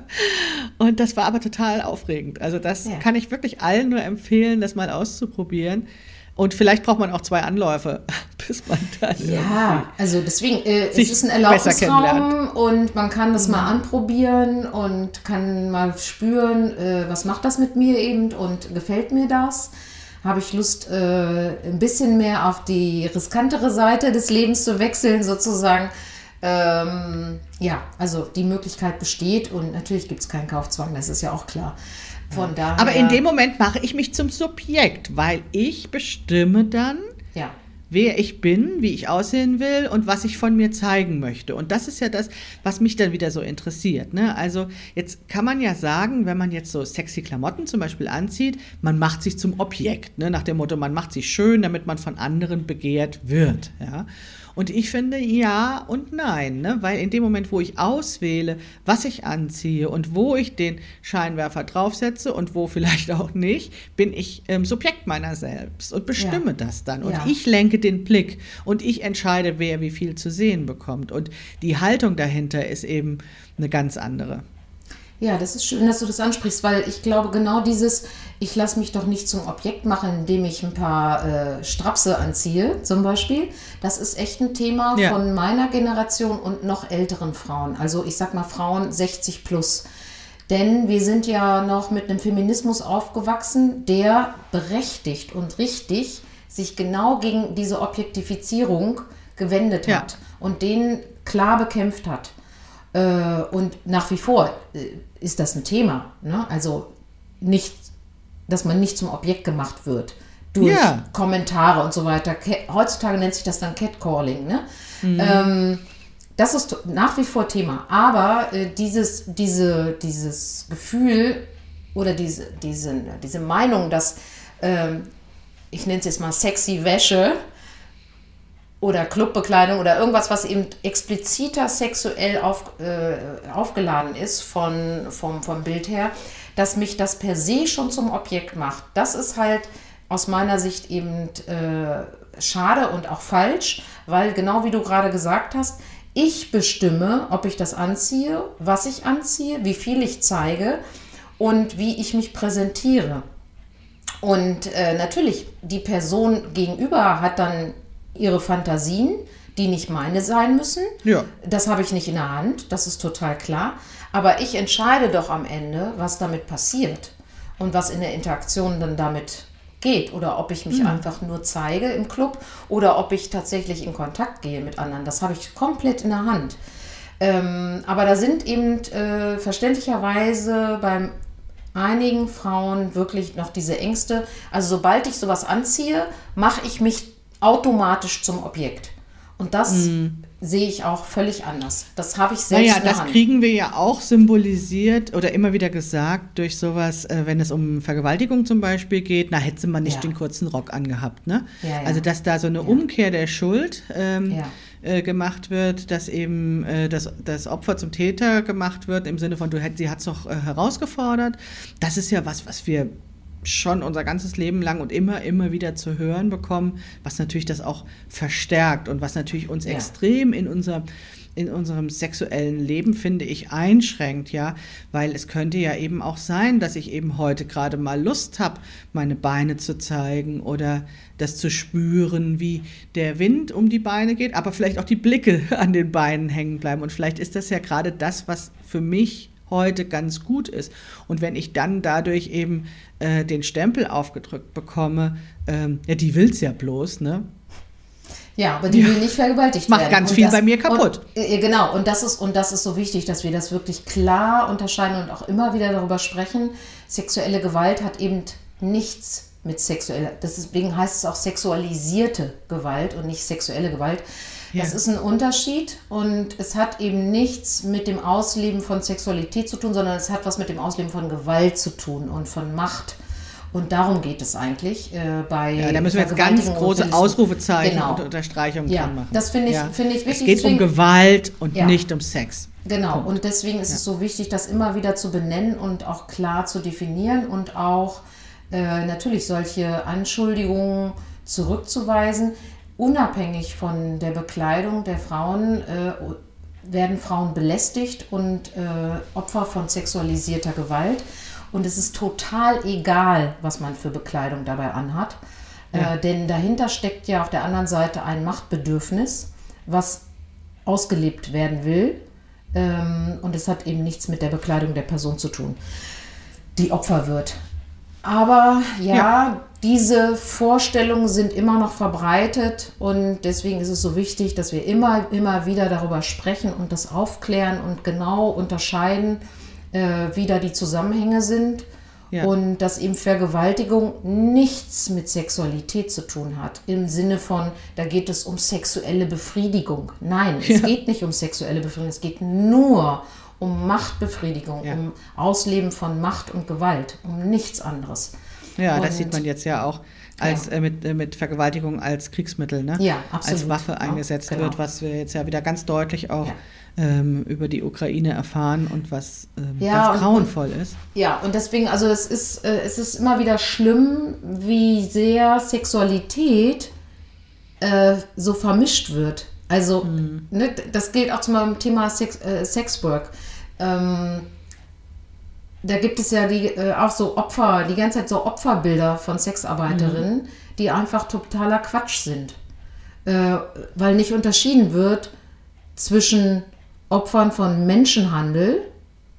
Und das war aber total aufregend. Also das ja. kann ich wirklich allen nur empfehlen, das mal auszuprobieren. Und vielleicht braucht man auch zwei Anläufe, bis man dann. Ja, also deswegen, äh, es ist ein Erlaubnisraum und man kann das mal mhm. anprobieren und kann mal spüren, äh, was macht das mit mir eben und gefällt mir das habe ich Lust, äh, ein bisschen mehr auf die riskantere Seite des Lebens zu wechseln, sozusagen. Ähm, ja, also die Möglichkeit besteht und natürlich gibt es keinen Kaufzwang, das ist ja auch klar. Von daher, Aber in dem Moment mache ich mich zum Subjekt, weil ich bestimme dann, ja. Wer ich bin, wie ich aussehen will und was ich von mir zeigen möchte. Und das ist ja das, was mich dann wieder so interessiert. Ne? Also jetzt kann man ja sagen, wenn man jetzt so sexy Klamotten zum Beispiel anzieht, man macht sich zum Objekt, ne? nach dem Motto, man macht sich schön, damit man von anderen begehrt wird. Ja? Und ich finde ja und nein, ne? weil in dem Moment, wo ich auswähle, was ich anziehe und wo ich den Scheinwerfer draufsetze und wo vielleicht auch nicht, bin ich ähm, Subjekt meiner selbst und bestimme ja. das dann. Und ja. ich lenke den Blick und ich entscheide, wer wie viel zu sehen bekommt. Und die Haltung dahinter ist eben eine ganz andere. Ja, das ist schön, dass du das ansprichst, weil ich glaube, genau dieses, ich lasse mich doch nicht zum Objekt machen, indem ich ein paar äh, Strapse anziehe, zum Beispiel. Das ist echt ein Thema ja. von meiner Generation und noch älteren Frauen. Also ich sag mal Frauen 60 plus. Denn wir sind ja noch mit einem Feminismus aufgewachsen, der berechtigt und richtig sich genau gegen diese Objektifizierung gewendet ja. hat und den klar bekämpft hat. Äh, und nach wie vor äh, ist das ein Thema. Ne? Also nicht, dass man nicht zum Objekt gemacht wird durch ja. Kommentare und so weiter. Heutzutage nennt sich das dann Catcalling. Ne? Mhm. Ähm, das ist nach wie vor Thema. Aber äh, dieses, diese, dieses Gefühl oder diese, diese, diese Meinung, dass ähm, ich nenne es jetzt mal sexy Wäsche oder Clubbekleidung oder irgendwas, was eben expliziter sexuell auf, äh, aufgeladen ist von, vom, vom Bild her, dass mich das per se schon zum Objekt macht. Das ist halt aus meiner Sicht eben äh, schade und auch falsch, weil genau wie du gerade gesagt hast, ich bestimme, ob ich das anziehe, was ich anziehe, wie viel ich zeige und wie ich mich präsentiere. Und äh, natürlich, die Person gegenüber hat dann ihre Fantasien, die nicht meine sein müssen. Ja. Das habe ich nicht in der Hand, das ist total klar. Aber ich entscheide doch am Ende, was damit passiert und was in der Interaktion dann damit geht oder ob ich mich mhm. einfach nur zeige im Club oder ob ich tatsächlich in Kontakt gehe mit anderen. Das habe ich komplett in der Hand. Ähm, aber da sind eben äh, verständlicherweise beim einigen Frauen wirklich noch diese Ängste. Also sobald ich sowas anziehe, mache ich mich automatisch zum Objekt. Und das mm. sehe ich auch völlig anders. Das habe ich selbst Naja, das Hand. kriegen wir ja auch symbolisiert oder immer wieder gesagt durch sowas, äh, wenn es um Vergewaltigung zum Beispiel geht, na, hätte man nicht ja. den kurzen Rock angehabt. Ne? Ja, ja. Also, dass da so eine Umkehr der Schuld ähm, äh, gemacht wird, dass eben äh, das, das Opfer zum Täter gemacht wird, im Sinne von, du sie hat es doch äh, herausgefordert. Das ist ja was, was wir schon unser ganzes Leben lang und immer, immer wieder zu hören bekommen, was natürlich das auch verstärkt und was natürlich uns ja. extrem in unser in unserem sexuellen Leben, finde ich, einschränkt, ja, weil es könnte ja eben auch sein, dass ich eben heute gerade mal Lust habe, meine Beine zu zeigen oder das zu spüren, wie der Wind um die Beine geht, aber vielleicht auch die Blicke an den Beinen hängen bleiben. Und vielleicht ist das ja gerade das, was für mich heute ganz gut ist. Und wenn ich dann dadurch eben äh, den Stempel aufgedrückt bekomme, ähm, ja, die will es ja bloß, ne? Ja, aber die ja. will nicht vergewaltigt Macht werden. Macht ganz und viel das, bei mir kaputt. Und, äh, genau, und das, ist, und das ist so wichtig, dass wir das wirklich klar unterscheiden und auch immer wieder darüber sprechen. Sexuelle Gewalt hat eben nichts mit sexueller, deswegen heißt es auch sexualisierte Gewalt und nicht sexuelle Gewalt. Ja. Das ist ein Unterschied und es hat eben nichts mit dem Ausleben von Sexualität zu tun, sondern es hat was mit dem Ausleben von Gewalt zu tun und von Macht. Und darum geht es eigentlich äh, bei. Ja, da müssen wir jetzt ganz große Ausrufezeichen genau. und Unterstreichungen ja, dran machen. Das finde ich, ja. find ich wichtig. Es geht deswegen, um Gewalt und ja. nicht um Sex. Genau, Punkt. und deswegen ist es so wichtig, das immer wieder zu benennen und auch klar zu definieren und auch äh, natürlich solche Anschuldigungen zurückzuweisen unabhängig von der Bekleidung der Frauen äh, werden Frauen belästigt und äh, Opfer von sexualisierter Gewalt. Und es ist total egal, was man für Bekleidung dabei anhat. Äh, ja. Äh, denn dahinter steckt ja auf der anderen Seite ein Machtbedürfnis, was ausgelebt werden will. Ähm, und es hat eben nichts mit der Bekleidung der Person zu tun, die Opfer wird. Aber ja, ja, diese Vorstellungen sind immer noch verbreitet und deswegen ist es so wichtig, dass wir immer, immer wieder darüber sprechen und das aufklären und genau unterscheiden, äh, wie da die Zusammenhänge sind Ja. Und dass eben Vergewaltigung nichts mit Sexualität zu tun hat. Im Sinne von, da geht es um sexuelle Befriedigung. Nein, es ja. geht nicht um sexuelle Befriedigung. Es geht nur um Machtbefriedigung, ja. um Ausleben von Macht und Gewalt, um nichts anderes. Ja, und, das sieht man jetzt ja auch als ja. äh, mit, äh, mit Vergewaltigung als Kriegsmittel, ne? Ja, absolut. Als Waffe eingesetzt genau. wird, was wir jetzt ja wieder ganz deutlich auch ähm, über die Ukraine erfahren und was ähm, ja, ganz grauenvoll und, ist. Ja, und deswegen, also es ist, äh, es ist immer wieder schlimm, wie sehr Sexualität äh, so vermischt wird. Also, mhm. ne, das gilt auch zum Thema Sex, äh, Sexwork. Ähm, da gibt es ja die, äh, auch so Opfer, die ganze Zeit so Opferbilder von Sexarbeiterinnen, mhm. die einfach totaler Quatsch sind. Äh, weil nicht unterschieden wird zwischen Opfern von Menschenhandel,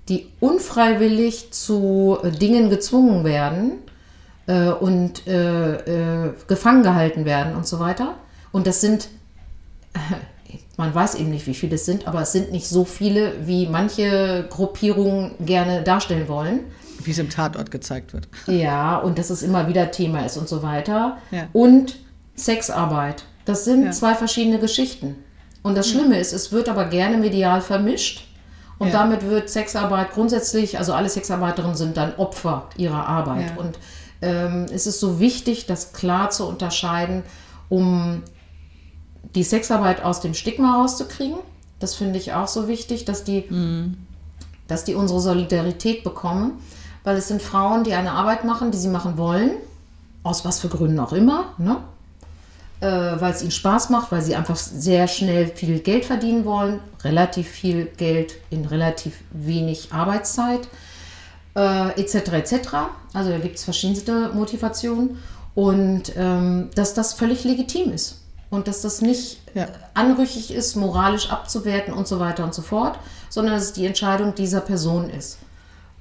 die unfreiwillig zu äh, Dingen gezwungen werden äh, und äh, äh, gefangen gehalten werden und so weiter. Und das sind, man weiß eben nicht, wie viele es sind, aber es sind nicht so viele, wie manche Gruppierungen gerne darstellen wollen. Wie es im Tatort gezeigt wird. Ja, und dass es immer wieder Thema ist und so weiter. Ja. Und Sexarbeit. Das sind ja. zwei verschiedene Geschichten. Und das Schlimme ist, es wird aber gerne medial vermischt. Und ja. damit wird Sexarbeit grundsätzlich, also alle Sexarbeiterinnen sind dann Opfer ihrer Arbeit. Ja. Und ähm, es ist so wichtig, das klar zu unterscheiden, um die Sexarbeit aus dem Stigma rauszukriegen. Das finde ich auch so wichtig, dass die, mhm. dass die unsere Solidarität bekommen. Weil es sind Frauen, die eine Arbeit machen, die sie machen wollen, aus was für Gründen auch immer. Ne? äh, weil es ihnen Spaß macht, weil sie einfach sehr schnell viel Geld verdienen wollen, relativ viel Geld in relativ wenig Arbeitszeit, äh, etc. etc. Also da gibt es verschiedenste Motivationen und ähm, dass das völlig legitim ist und dass das nicht ja. anrüchig ist, moralisch abzuwerten und so weiter und so fort, sondern dass es die Entscheidung dieser Person ist.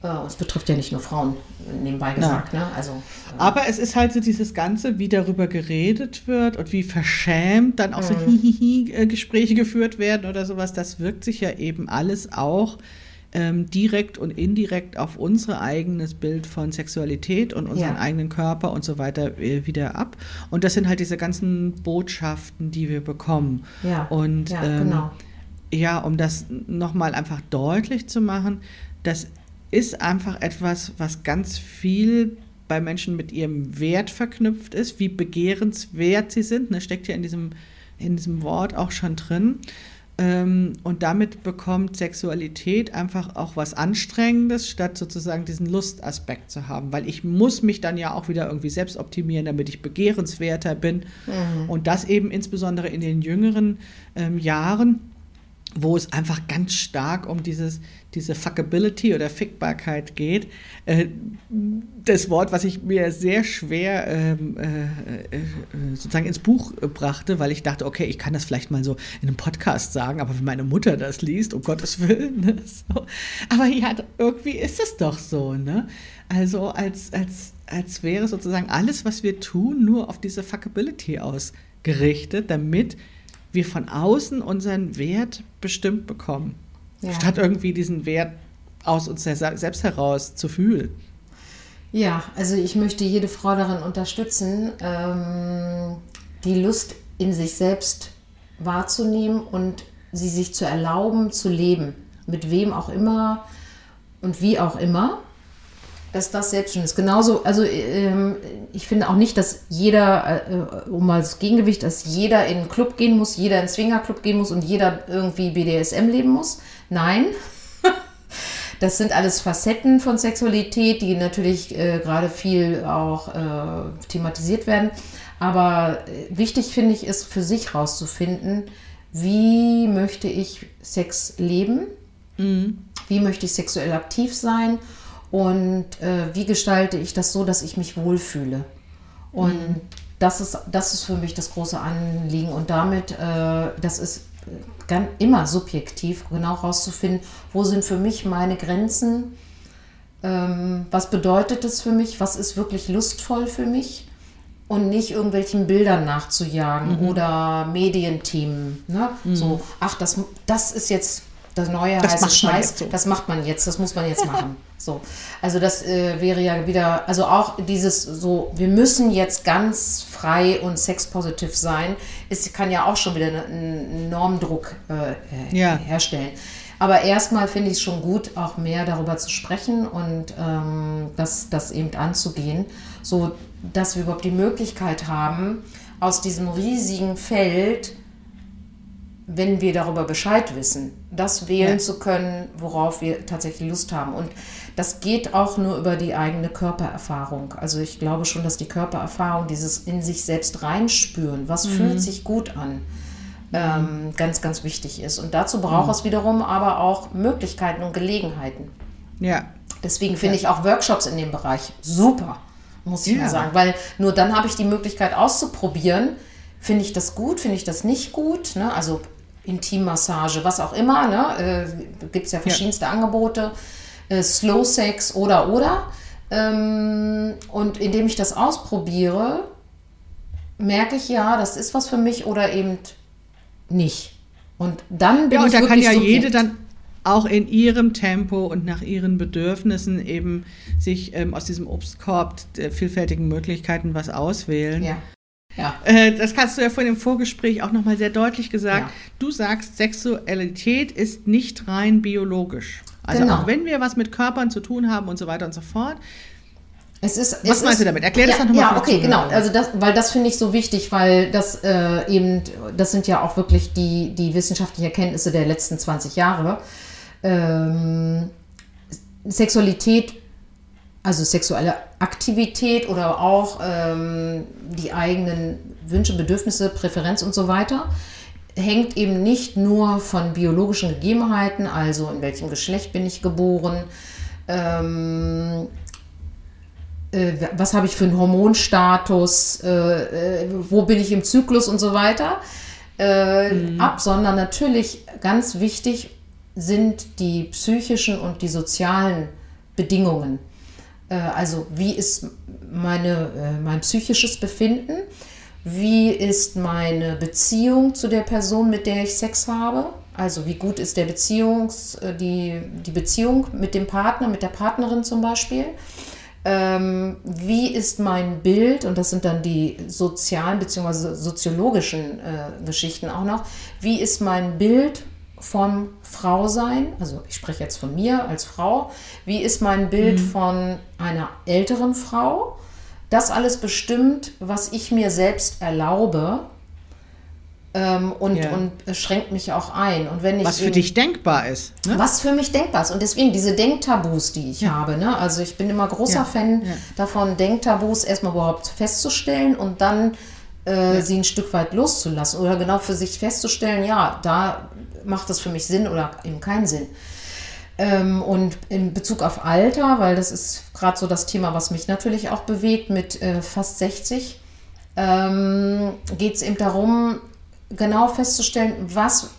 Äh, es betrifft ja nicht nur Frauen, nebenbei gesagt. Ne? Also, äh Aber es ist halt so dieses Ganze, wie darüber geredet wird und wie verschämt dann auch so mhm. Hihihi-Gespräche geführt werden oder sowas. Das wirkt sich ja eben alles auch ähm, direkt und indirekt auf unser eigenes Bild von Sexualität und unseren ja. eigenen Körper und so weiter äh, wieder ab. Und das sind halt diese ganzen Botschaften, die wir bekommen. Ja, und ja, ähm, genau. ja um das nochmal einfach deutlich zu machen, dass ist einfach etwas, was ganz viel bei Menschen mit ihrem Wert verknüpft ist, wie begehrenswert sie sind. Ne, steckt ja in diesem, in diesem Wort auch schon drin. Ähm, und damit bekommt Sexualität einfach auch was Anstrengendes, statt sozusagen diesen Lustaspekt zu haben. Weil ich muss mich dann ja auch wieder irgendwie selbst optimieren, damit ich begehrenswerter bin. Mhm. Und das eben insbesondere in den jüngeren ähm, Jahren wo es einfach ganz stark um dieses, diese Fuckability oder Fickbarkeit geht. Äh, das Wort, was ich mir sehr schwer ähm, äh, äh, sozusagen ins Buch brachte, weil ich dachte, okay, ich kann das vielleicht mal so in einem Podcast sagen, aber wenn meine Mutter das liest, um Gottes Willen. Ne, so. Aber ja, irgendwie ist es doch so. Ne? Also als, als, als wäre sozusagen alles, was wir tun, nur auf diese Fuckability ausgerichtet, damit wir von außen unseren Wert bestimmt bekommen, ja. statt irgendwie diesen Wert aus uns selbst heraus zu fühlen. Ja, also ich möchte jede Frau darin unterstützen, ähm, die Lust in sich selbst wahrzunehmen und sie sich zu erlauben, zu leben. Mit wem auch immer und wie auch immer dass das selbst schon ist. Genauso, also ähm, ich finde auch nicht, dass jeder, äh, um mal das Gegengewicht, dass jeder in einen Club gehen muss, jeder in einen Swingerclub gehen muss und jeder irgendwie BDSM leben muss. Nein. das sind alles Facetten von Sexualität, die natürlich äh, gerade viel auch äh, thematisiert werden. Aber äh, wichtig finde ich, ist für sich rauszufinden, wie möchte ich Sex leben? Mhm. Wie möchte ich sexuell aktiv sein? Und äh, wie gestalte ich das so, dass ich mich wohlfühle? Und mhm. das, ist, das ist für mich das große Anliegen. Und damit, äh, das ist ganz, immer subjektiv, genau herauszufinden, wo sind für mich meine Grenzen? Ähm, was bedeutet es für mich? Was ist wirklich lustvoll für mich? Und nicht irgendwelchen Bildern nachzujagen mhm. oder Medienthemen. Ne? Mhm. So, ach, das, das ist jetzt das neue Das heiße macht man Scheiß, jetzt so. das macht man jetzt, das muss man jetzt machen. So, also das äh, wäre ja wieder, also auch dieses so, wir müssen jetzt ganz frei und sexpositiv sein, es kann ja auch schon wieder eine- einen Normdruck äh, Ja. herstellen. Aber erstmal finde ich es schon gut, auch mehr darüber zu sprechen und ähm, das, das eben anzugehen, so dass wir überhaupt die Möglichkeit haben, aus diesem riesigen Feld wenn wir darüber Bescheid wissen, das wählen Ja. zu können, worauf wir tatsächlich Lust haben. Und das geht auch nur über die eigene Körpererfahrung. Also ich glaube schon, dass die Körpererfahrung, dieses in sich selbst reinspüren, was fühlt sich gut an, ähm, ganz, ganz wichtig ist. Und dazu braucht es wiederum aber auch Möglichkeiten und Gelegenheiten. Ja. Deswegen finde ich auch Workshops in dem Bereich super, muss ich Ja. mal sagen. Weil nur dann habe ich die Möglichkeit auszuprobieren, finde ich das gut, finde ich das nicht gut. Ne? Also Intimmassage, was auch immer. Ne? Äh, Gibt es ja verschiedenste Angebote. Äh, Slow Sex oder oder. Ähm, und indem ich das ausprobiere, merke ich ja, das ist was für mich oder eben nicht. Und dann bin Ja, und ich da kann ja so jede dann auch in ihrem Tempo und nach ihren Bedürfnissen eben sich ähm, aus diesem Obstkorb der vielfältigen Möglichkeiten was auswählen. Ja. Ja. Äh, das hast du ja vorhin im Vorgespräch auch nochmal sehr deutlich gesagt. Ja. Du sagst, Sexualität ist nicht rein biologisch. Also Genau. auch wenn wir was mit Körpern zu tun haben und so weiter und so fort. Es ist, Was es meinst ist, du damit? Erklär das ja, doch noch mal Ja, okay, genau. Also das, weil das finde ich so wichtig, weil das äh, eben, das sind ja auch wirklich die, die wissenschaftlichen Erkenntnisse der letzten 20 Jahre. Ähm, Sexualität, also sexuelle Aktivität oder auch ähm, die eigenen Wünsche, Bedürfnisse, Präferenz und so weiter, hängt eben nicht nur von biologischen Gegebenheiten, also in welchem Geschlecht bin ich geboren, ähm, äh, was habe ich für einen Hormonstatus, äh, äh, wo bin ich im Zyklus und so weiter äh, ab, sondern natürlich ganz wichtig sind die psychischen und die sozialen Bedingungen. Äh, also wie ist meine, äh, mein psychisches Befinden? Wie ist meine Beziehung zu der Person, mit der ich Sex habe? Also wie gut ist der Beziehungs, äh, die, die Beziehung mit dem Partner, mit der Partnerin zum Beispiel? Ähm, wie ist mein Bild, und das sind dann die sozialen bzw. soziologischen äh, Geschichten auch noch, wie ist mein Bild vom Frausein, also ich spreche jetzt von mir als Frau, wie ist mein Bild von einer älteren Frau? Das alles bestimmt, was ich mir selbst erlaube ähm, und, Ja. und schränkt mich auch ein. Und wenn ich Was für dich denkbar ist. Ne? was für mich denkbar ist. Und deswegen diese Denktabus, die ich habe. Ne? Also ich bin immer großer Ja, Fan ja. davon, Denktabus erstmal überhaupt festzustellen und dann äh, sie ein Stück weit loszulassen. Oder genau für sich festzustellen, ja, da macht das für mich Sinn oder eben keinen Sinn. Ähm, und in Bezug auf Alter, weil das ist gerade so das Thema, was mich natürlich auch bewegt mit äh, fast 60, ähm, geht es eben darum, genau festzustellen, was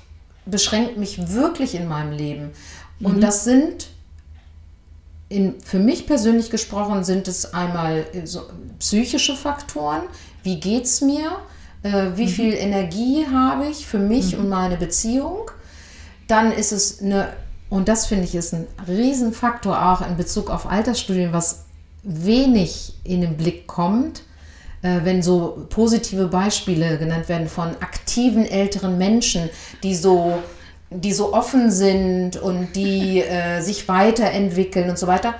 beschränkt mich wirklich in meinem Leben. Und das sind, in, für mich persönlich gesprochen, sind es einmal äh, so psychische Faktoren. Wie geht es mir? Äh, wie viel Energie habe ich für mich und meine Beziehung? Dann ist es eine, und das finde ich ist ein Riesenfaktor auch in Bezug auf Altersstudien, was wenig in den Blick kommt, äh, wenn so positive Beispiele genannt werden von aktiven älteren Menschen, die so, die so offen sind und die äh, sich weiterentwickeln und so weiter.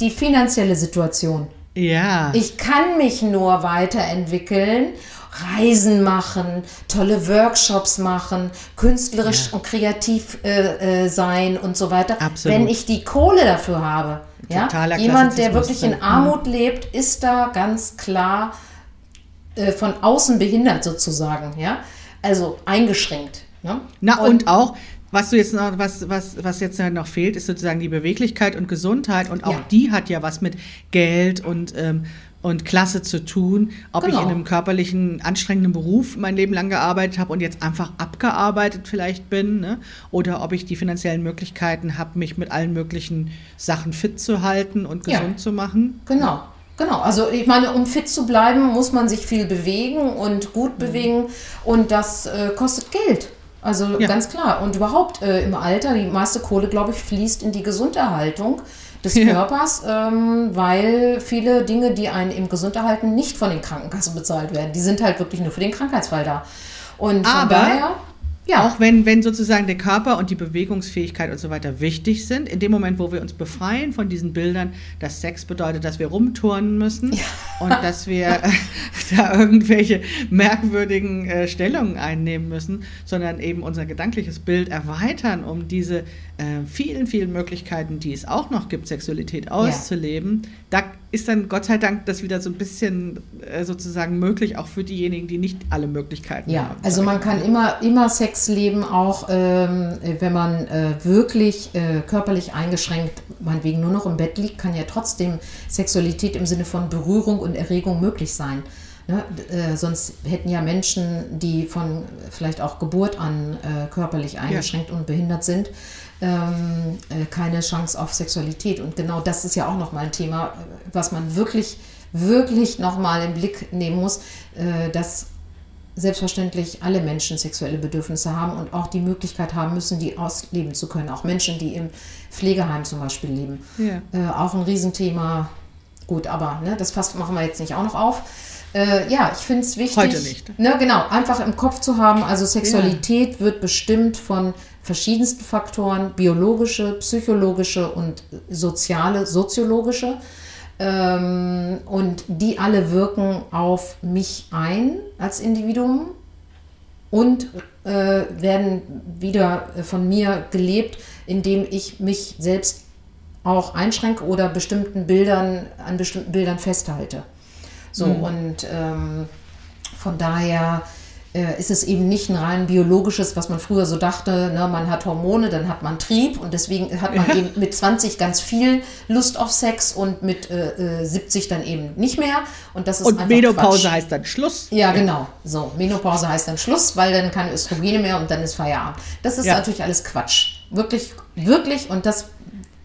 Die finanzielle Situation. Ja. Ich kann mich nur weiterentwickeln, Reisen machen, tolle Workshops machen, künstlerisch und kreativ äh, äh, sein und so weiter. Absolut. Wenn ich die Kohle dafür habe. Ja? Jemand, der wirklich in drin. Armut lebt, ist da ganz klar äh, von außen behindert sozusagen. Ja? Also eingeschränkt. Ne? Na und, auch, was du jetzt noch, was, was, was jetzt noch fehlt, ist sozusagen die Beweglichkeit und Gesundheit und auch Ja. die hat ja was mit Geld und, ähm, und Klasse zu tun. Ob ich Genau. in einem körperlichen, anstrengenden Beruf mein Leben lang gearbeitet habe und jetzt einfach abgearbeitet vielleicht bin, ne? oder ob ich die finanziellen Möglichkeiten habe, mich mit allen möglichen Sachen fit zu halten und Ja. gesund zu machen. Genau, genau. Also ich meine, um fit zu bleiben, muss man sich viel bewegen und Mhm. gut bewegen und das äh, kostet Geld. Also ja. ganz klar. Und überhaupt äh, im Alter, die meiste Kohle, glaube ich, fließt in die Gesunderhaltung des ja. Körpers, ähm, weil viele Dinge, die einen eben gesund erhalten, nicht von den Krankenkassen bezahlt werden. Die sind halt wirklich nur für den Krankheitsfall da. Und Aber daher ja. Auch wenn, wenn sozusagen der Körper und die Bewegungsfähigkeit und so weiter wichtig sind, in dem Moment, wo wir uns befreien von diesen Bildern, dass Sex bedeutet, dass wir rumturnen müssen ja. und dass wir da irgendwelche merkwürdigen äh, Stellungen einnehmen müssen, sondern eben unser gedankliches Bild erweitern, um diese äh, vielen, vielen Möglichkeiten, die es auch noch gibt, Sexualität auszuleben, ja. da ist dann Gott sei Dank das wieder so ein bisschen äh, sozusagen möglich, auch für diejenigen, die nicht alle Möglichkeiten ja, haben. Ja, also man kann immer, immer Sex leben, auch ähm, wenn man äh, wirklich äh, körperlich eingeschränkt, meinetwegen nur noch im Bett liegt, kann ja trotzdem Sexualität im Sinne von Berührung und Erregung möglich sein. Ne? Äh, sonst hätten ja Menschen, die von vielleicht auch Geburt an äh, körperlich eingeschränkt ja. und behindert sind, ähm, äh, keine Chance auf Sexualität. Und genau das ist ja auch nochmal ein Thema, was man wirklich, wirklich nochmal im Blick nehmen muss, äh, dass selbstverständlich alle Menschen sexuelle Bedürfnisse haben und auch die Möglichkeit haben müssen, die ausleben zu können. Auch Menschen, die im Pflegeheim zum Beispiel leben. Ja. Äh, auch ein Riesenthema. Gut, aber ne, das Fass machen wir jetzt nicht auch noch auf. Äh, ja, ich finde es wichtig. Heute nicht. Ne, genau, einfach im Kopf zu haben. Also Sexualität ja. wird bestimmt von verschiedensten Faktoren, biologische, psychologische und soziale, soziologische. Ähm, und die alle wirken auf mich ein als Individuum und äh, werden wieder von mir gelebt, indem ich mich selbst auch einschränke oder bestimmten Bildern, an bestimmten Bildern festhalte. So, mhm. und ähm, von daher äh, ist es eben nicht ein rein biologisches, was man früher so dachte, ne, man hat Hormone, dann hat man Trieb und deswegen hat man eben mit 20 ganz viel Lust auf Sex und mit äh, 70 äh, dann eben nicht mehr. Und das ist Und Menopause Quatsch. heißt dann Schluss. Ja, genau. So, Menopause heißt dann Schluss, weil dann keine Östrogene mehr und dann ist Feierabend. Das ist ja. natürlich alles Quatsch. Wirklich, wirklich, und das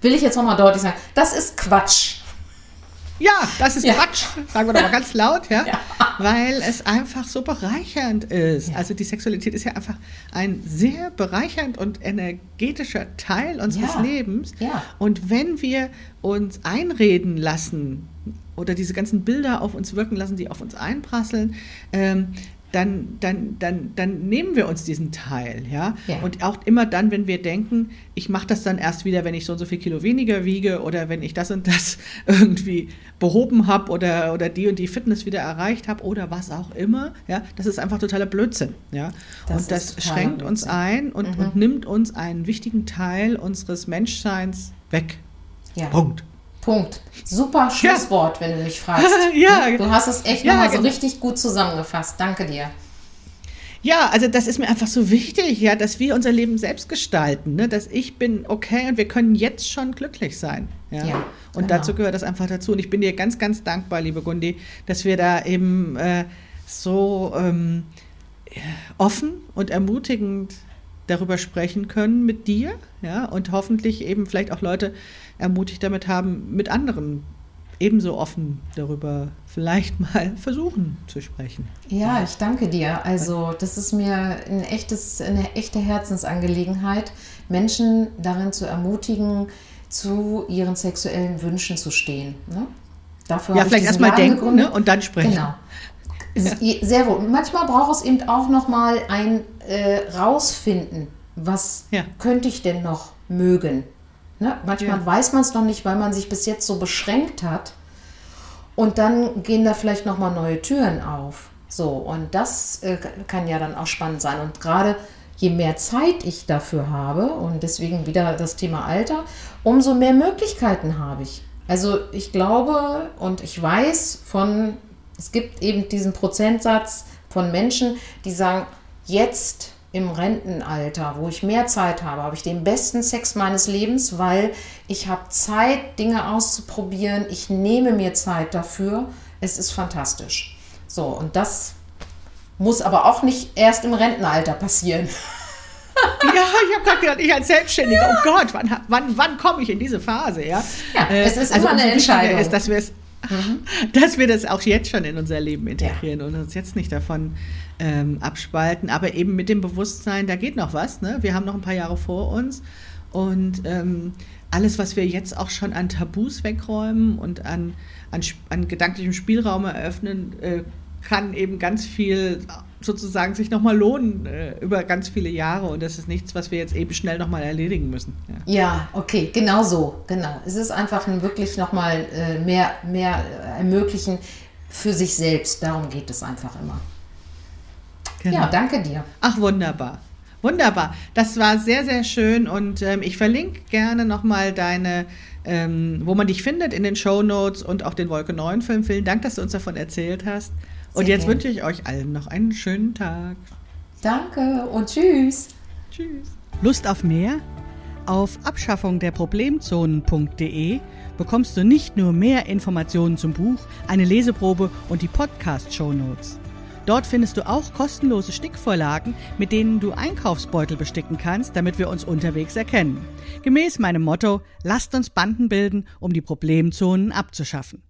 will ich jetzt nochmal deutlich sagen, das ist Quatsch. Ja, das ist ja. Quatsch, sagen wir doch mal ganz laut, ja? ja? weil es einfach so bereichernd ist. Ja. Also die Sexualität ist ja einfach ein sehr bereichernd und energetischer Teil unseres Lebens. Und wenn wir uns einreden lassen oder diese ganzen Bilder auf uns wirken lassen, die auf uns einprasseln, ähm, dann, dann, dann, dann nehmen wir uns diesen Teil, ja? ja. Und auch immer dann, wenn wir denken, ich mache das dann erst wieder, wenn ich so und so viel Kilo weniger wiege oder wenn ich das und das irgendwie behoben habe oder, oder die und die Fitness wieder erreicht habe oder was auch immer, ja, das ist einfach totaler Blödsinn, ja. Das und das schränkt Blödsinn. uns ein und, mhm. und nimmt uns einen wichtigen Teil unseres Menschseins weg. Ja. Punkt. Punkt. Super Schlusswort, ja. wenn du mich fragst. ja. Du hast es echt ja, nochmal so genau. richtig gut zusammengefasst. Danke dir. Ja, also das ist mir einfach so wichtig, ja, dass wir unser Leben selbst gestalten, ne? dass ich bin okay und wir können jetzt schon glücklich sein. Ja. ja und genau. dazu gehört das einfach dazu. Und ich bin dir ganz, ganz dankbar, liebe Gundi, dass wir da eben äh, so ähm, offen und ermutigend darüber sprechen können mit dir, ja, und hoffentlich eben vielleicht auch Leute ermutigt damit haben, mit anderen ebenso offen darüber vielleicht mal versuchen zu sprechen. Ja, ich danke dir. Also das ist mir ein echtes, eine echte Herzensangelegenheit, Menschen darin zu ermutigen, zu ihren sexuellen Wünschen zu stehen. Ne? Dafür ja, vielleicht erstmal denken ne? und dann sprechen. Genau. Ja. Sehr wohl. Manchmal braucht es eben auch noch mal ein äh, Rausfinden, was ja. könnte ich denn noch mögen? Ne? Manchmal ja. weiß man es noch nicht, weil man sich bis jetzt so beschränkt hat. Und dann gehen da vielleicht noch mal neue Türen auf. So, und das äh, kann ja dann auch spannend sein. Und gerade je mehr Zeit ich dafür habe, und deswegen wieder das Thema Alter, umso mehr Möglichkeiten habe ich. Also ich glaube und ich weiß von, es gibt eben diesen Prozentsatz von Menschen, die sagen, jetzt im Rentenalter, wo ich mehr Zeit habe, habe ich den besten Sex meines Lebens, weil ich habe Zeit, Dinge auszuprobieren. Ich nehme mir Zeit dafür. Es ist fantastisch. So, und das muss aber auch nicht erst im Rentenalter passieren. ja, ich habe gerade gedacht, ich als Selbstständiger, ja. oh Gott, wann, wann, wann komme ich in diese Phase? Ja, ja es ist also immer eine Entscheidung. Ist, dass wir es mhm. dass wir das auch jetzt schon in unser Leben integrieren ja. und uns jetzt nicht davon ähm, abspalten, aber eben mit dem Bewusstsein, da geht noch was. Ne? Wir haben noch ein paar Jahre vor uns und ähm, alles, was wir jetzt auch schon an Tabus wegräumen und an, an, an gedanklichem Spielraum eröffnen, äh, kann eben ganz viel sozusagen sich nochmal lohnen äh, über ganz viele Jahre und das ist nichts, was wir jetzt eben schnell nochmal erledigen müssen. Ja. ja, okay, genau so, genau. Es ist einfach ein wirklich nochmal äh, mehr, mehr ermöglichen für sich selbst. Darum geht es einfach immer. Genau. Ja, danke dir. Ach, wunderbar. Wunderbar. Das war sehr, sehr schön und ähm, ich verlinke gerne nochmal deine, ähm, wo man dich findet in den Show Notes und auch den Wolke 9 Film. Vielen Dank, dass du uns davon erzählt hast. Und jetzt wünsche ich euch allen noch einen schönen Tag. Danke und tschüss. Tschüss. Lust auf mehr? Auf abschaffungderproblemzonen.de bekommst du nicht nur mehr Informationen zum Buch, eine Leseprobe und die Podcast-Show Notes. Dort findest du auch kostenlose Stickvorlagen, mit denen du Einkaufsbeutel besticken kannst, damit wir uns unterwegs erkennen. Gemäß meinem Motto, lasst uns Banden bilden, um die Problemzonen abzuschaffen.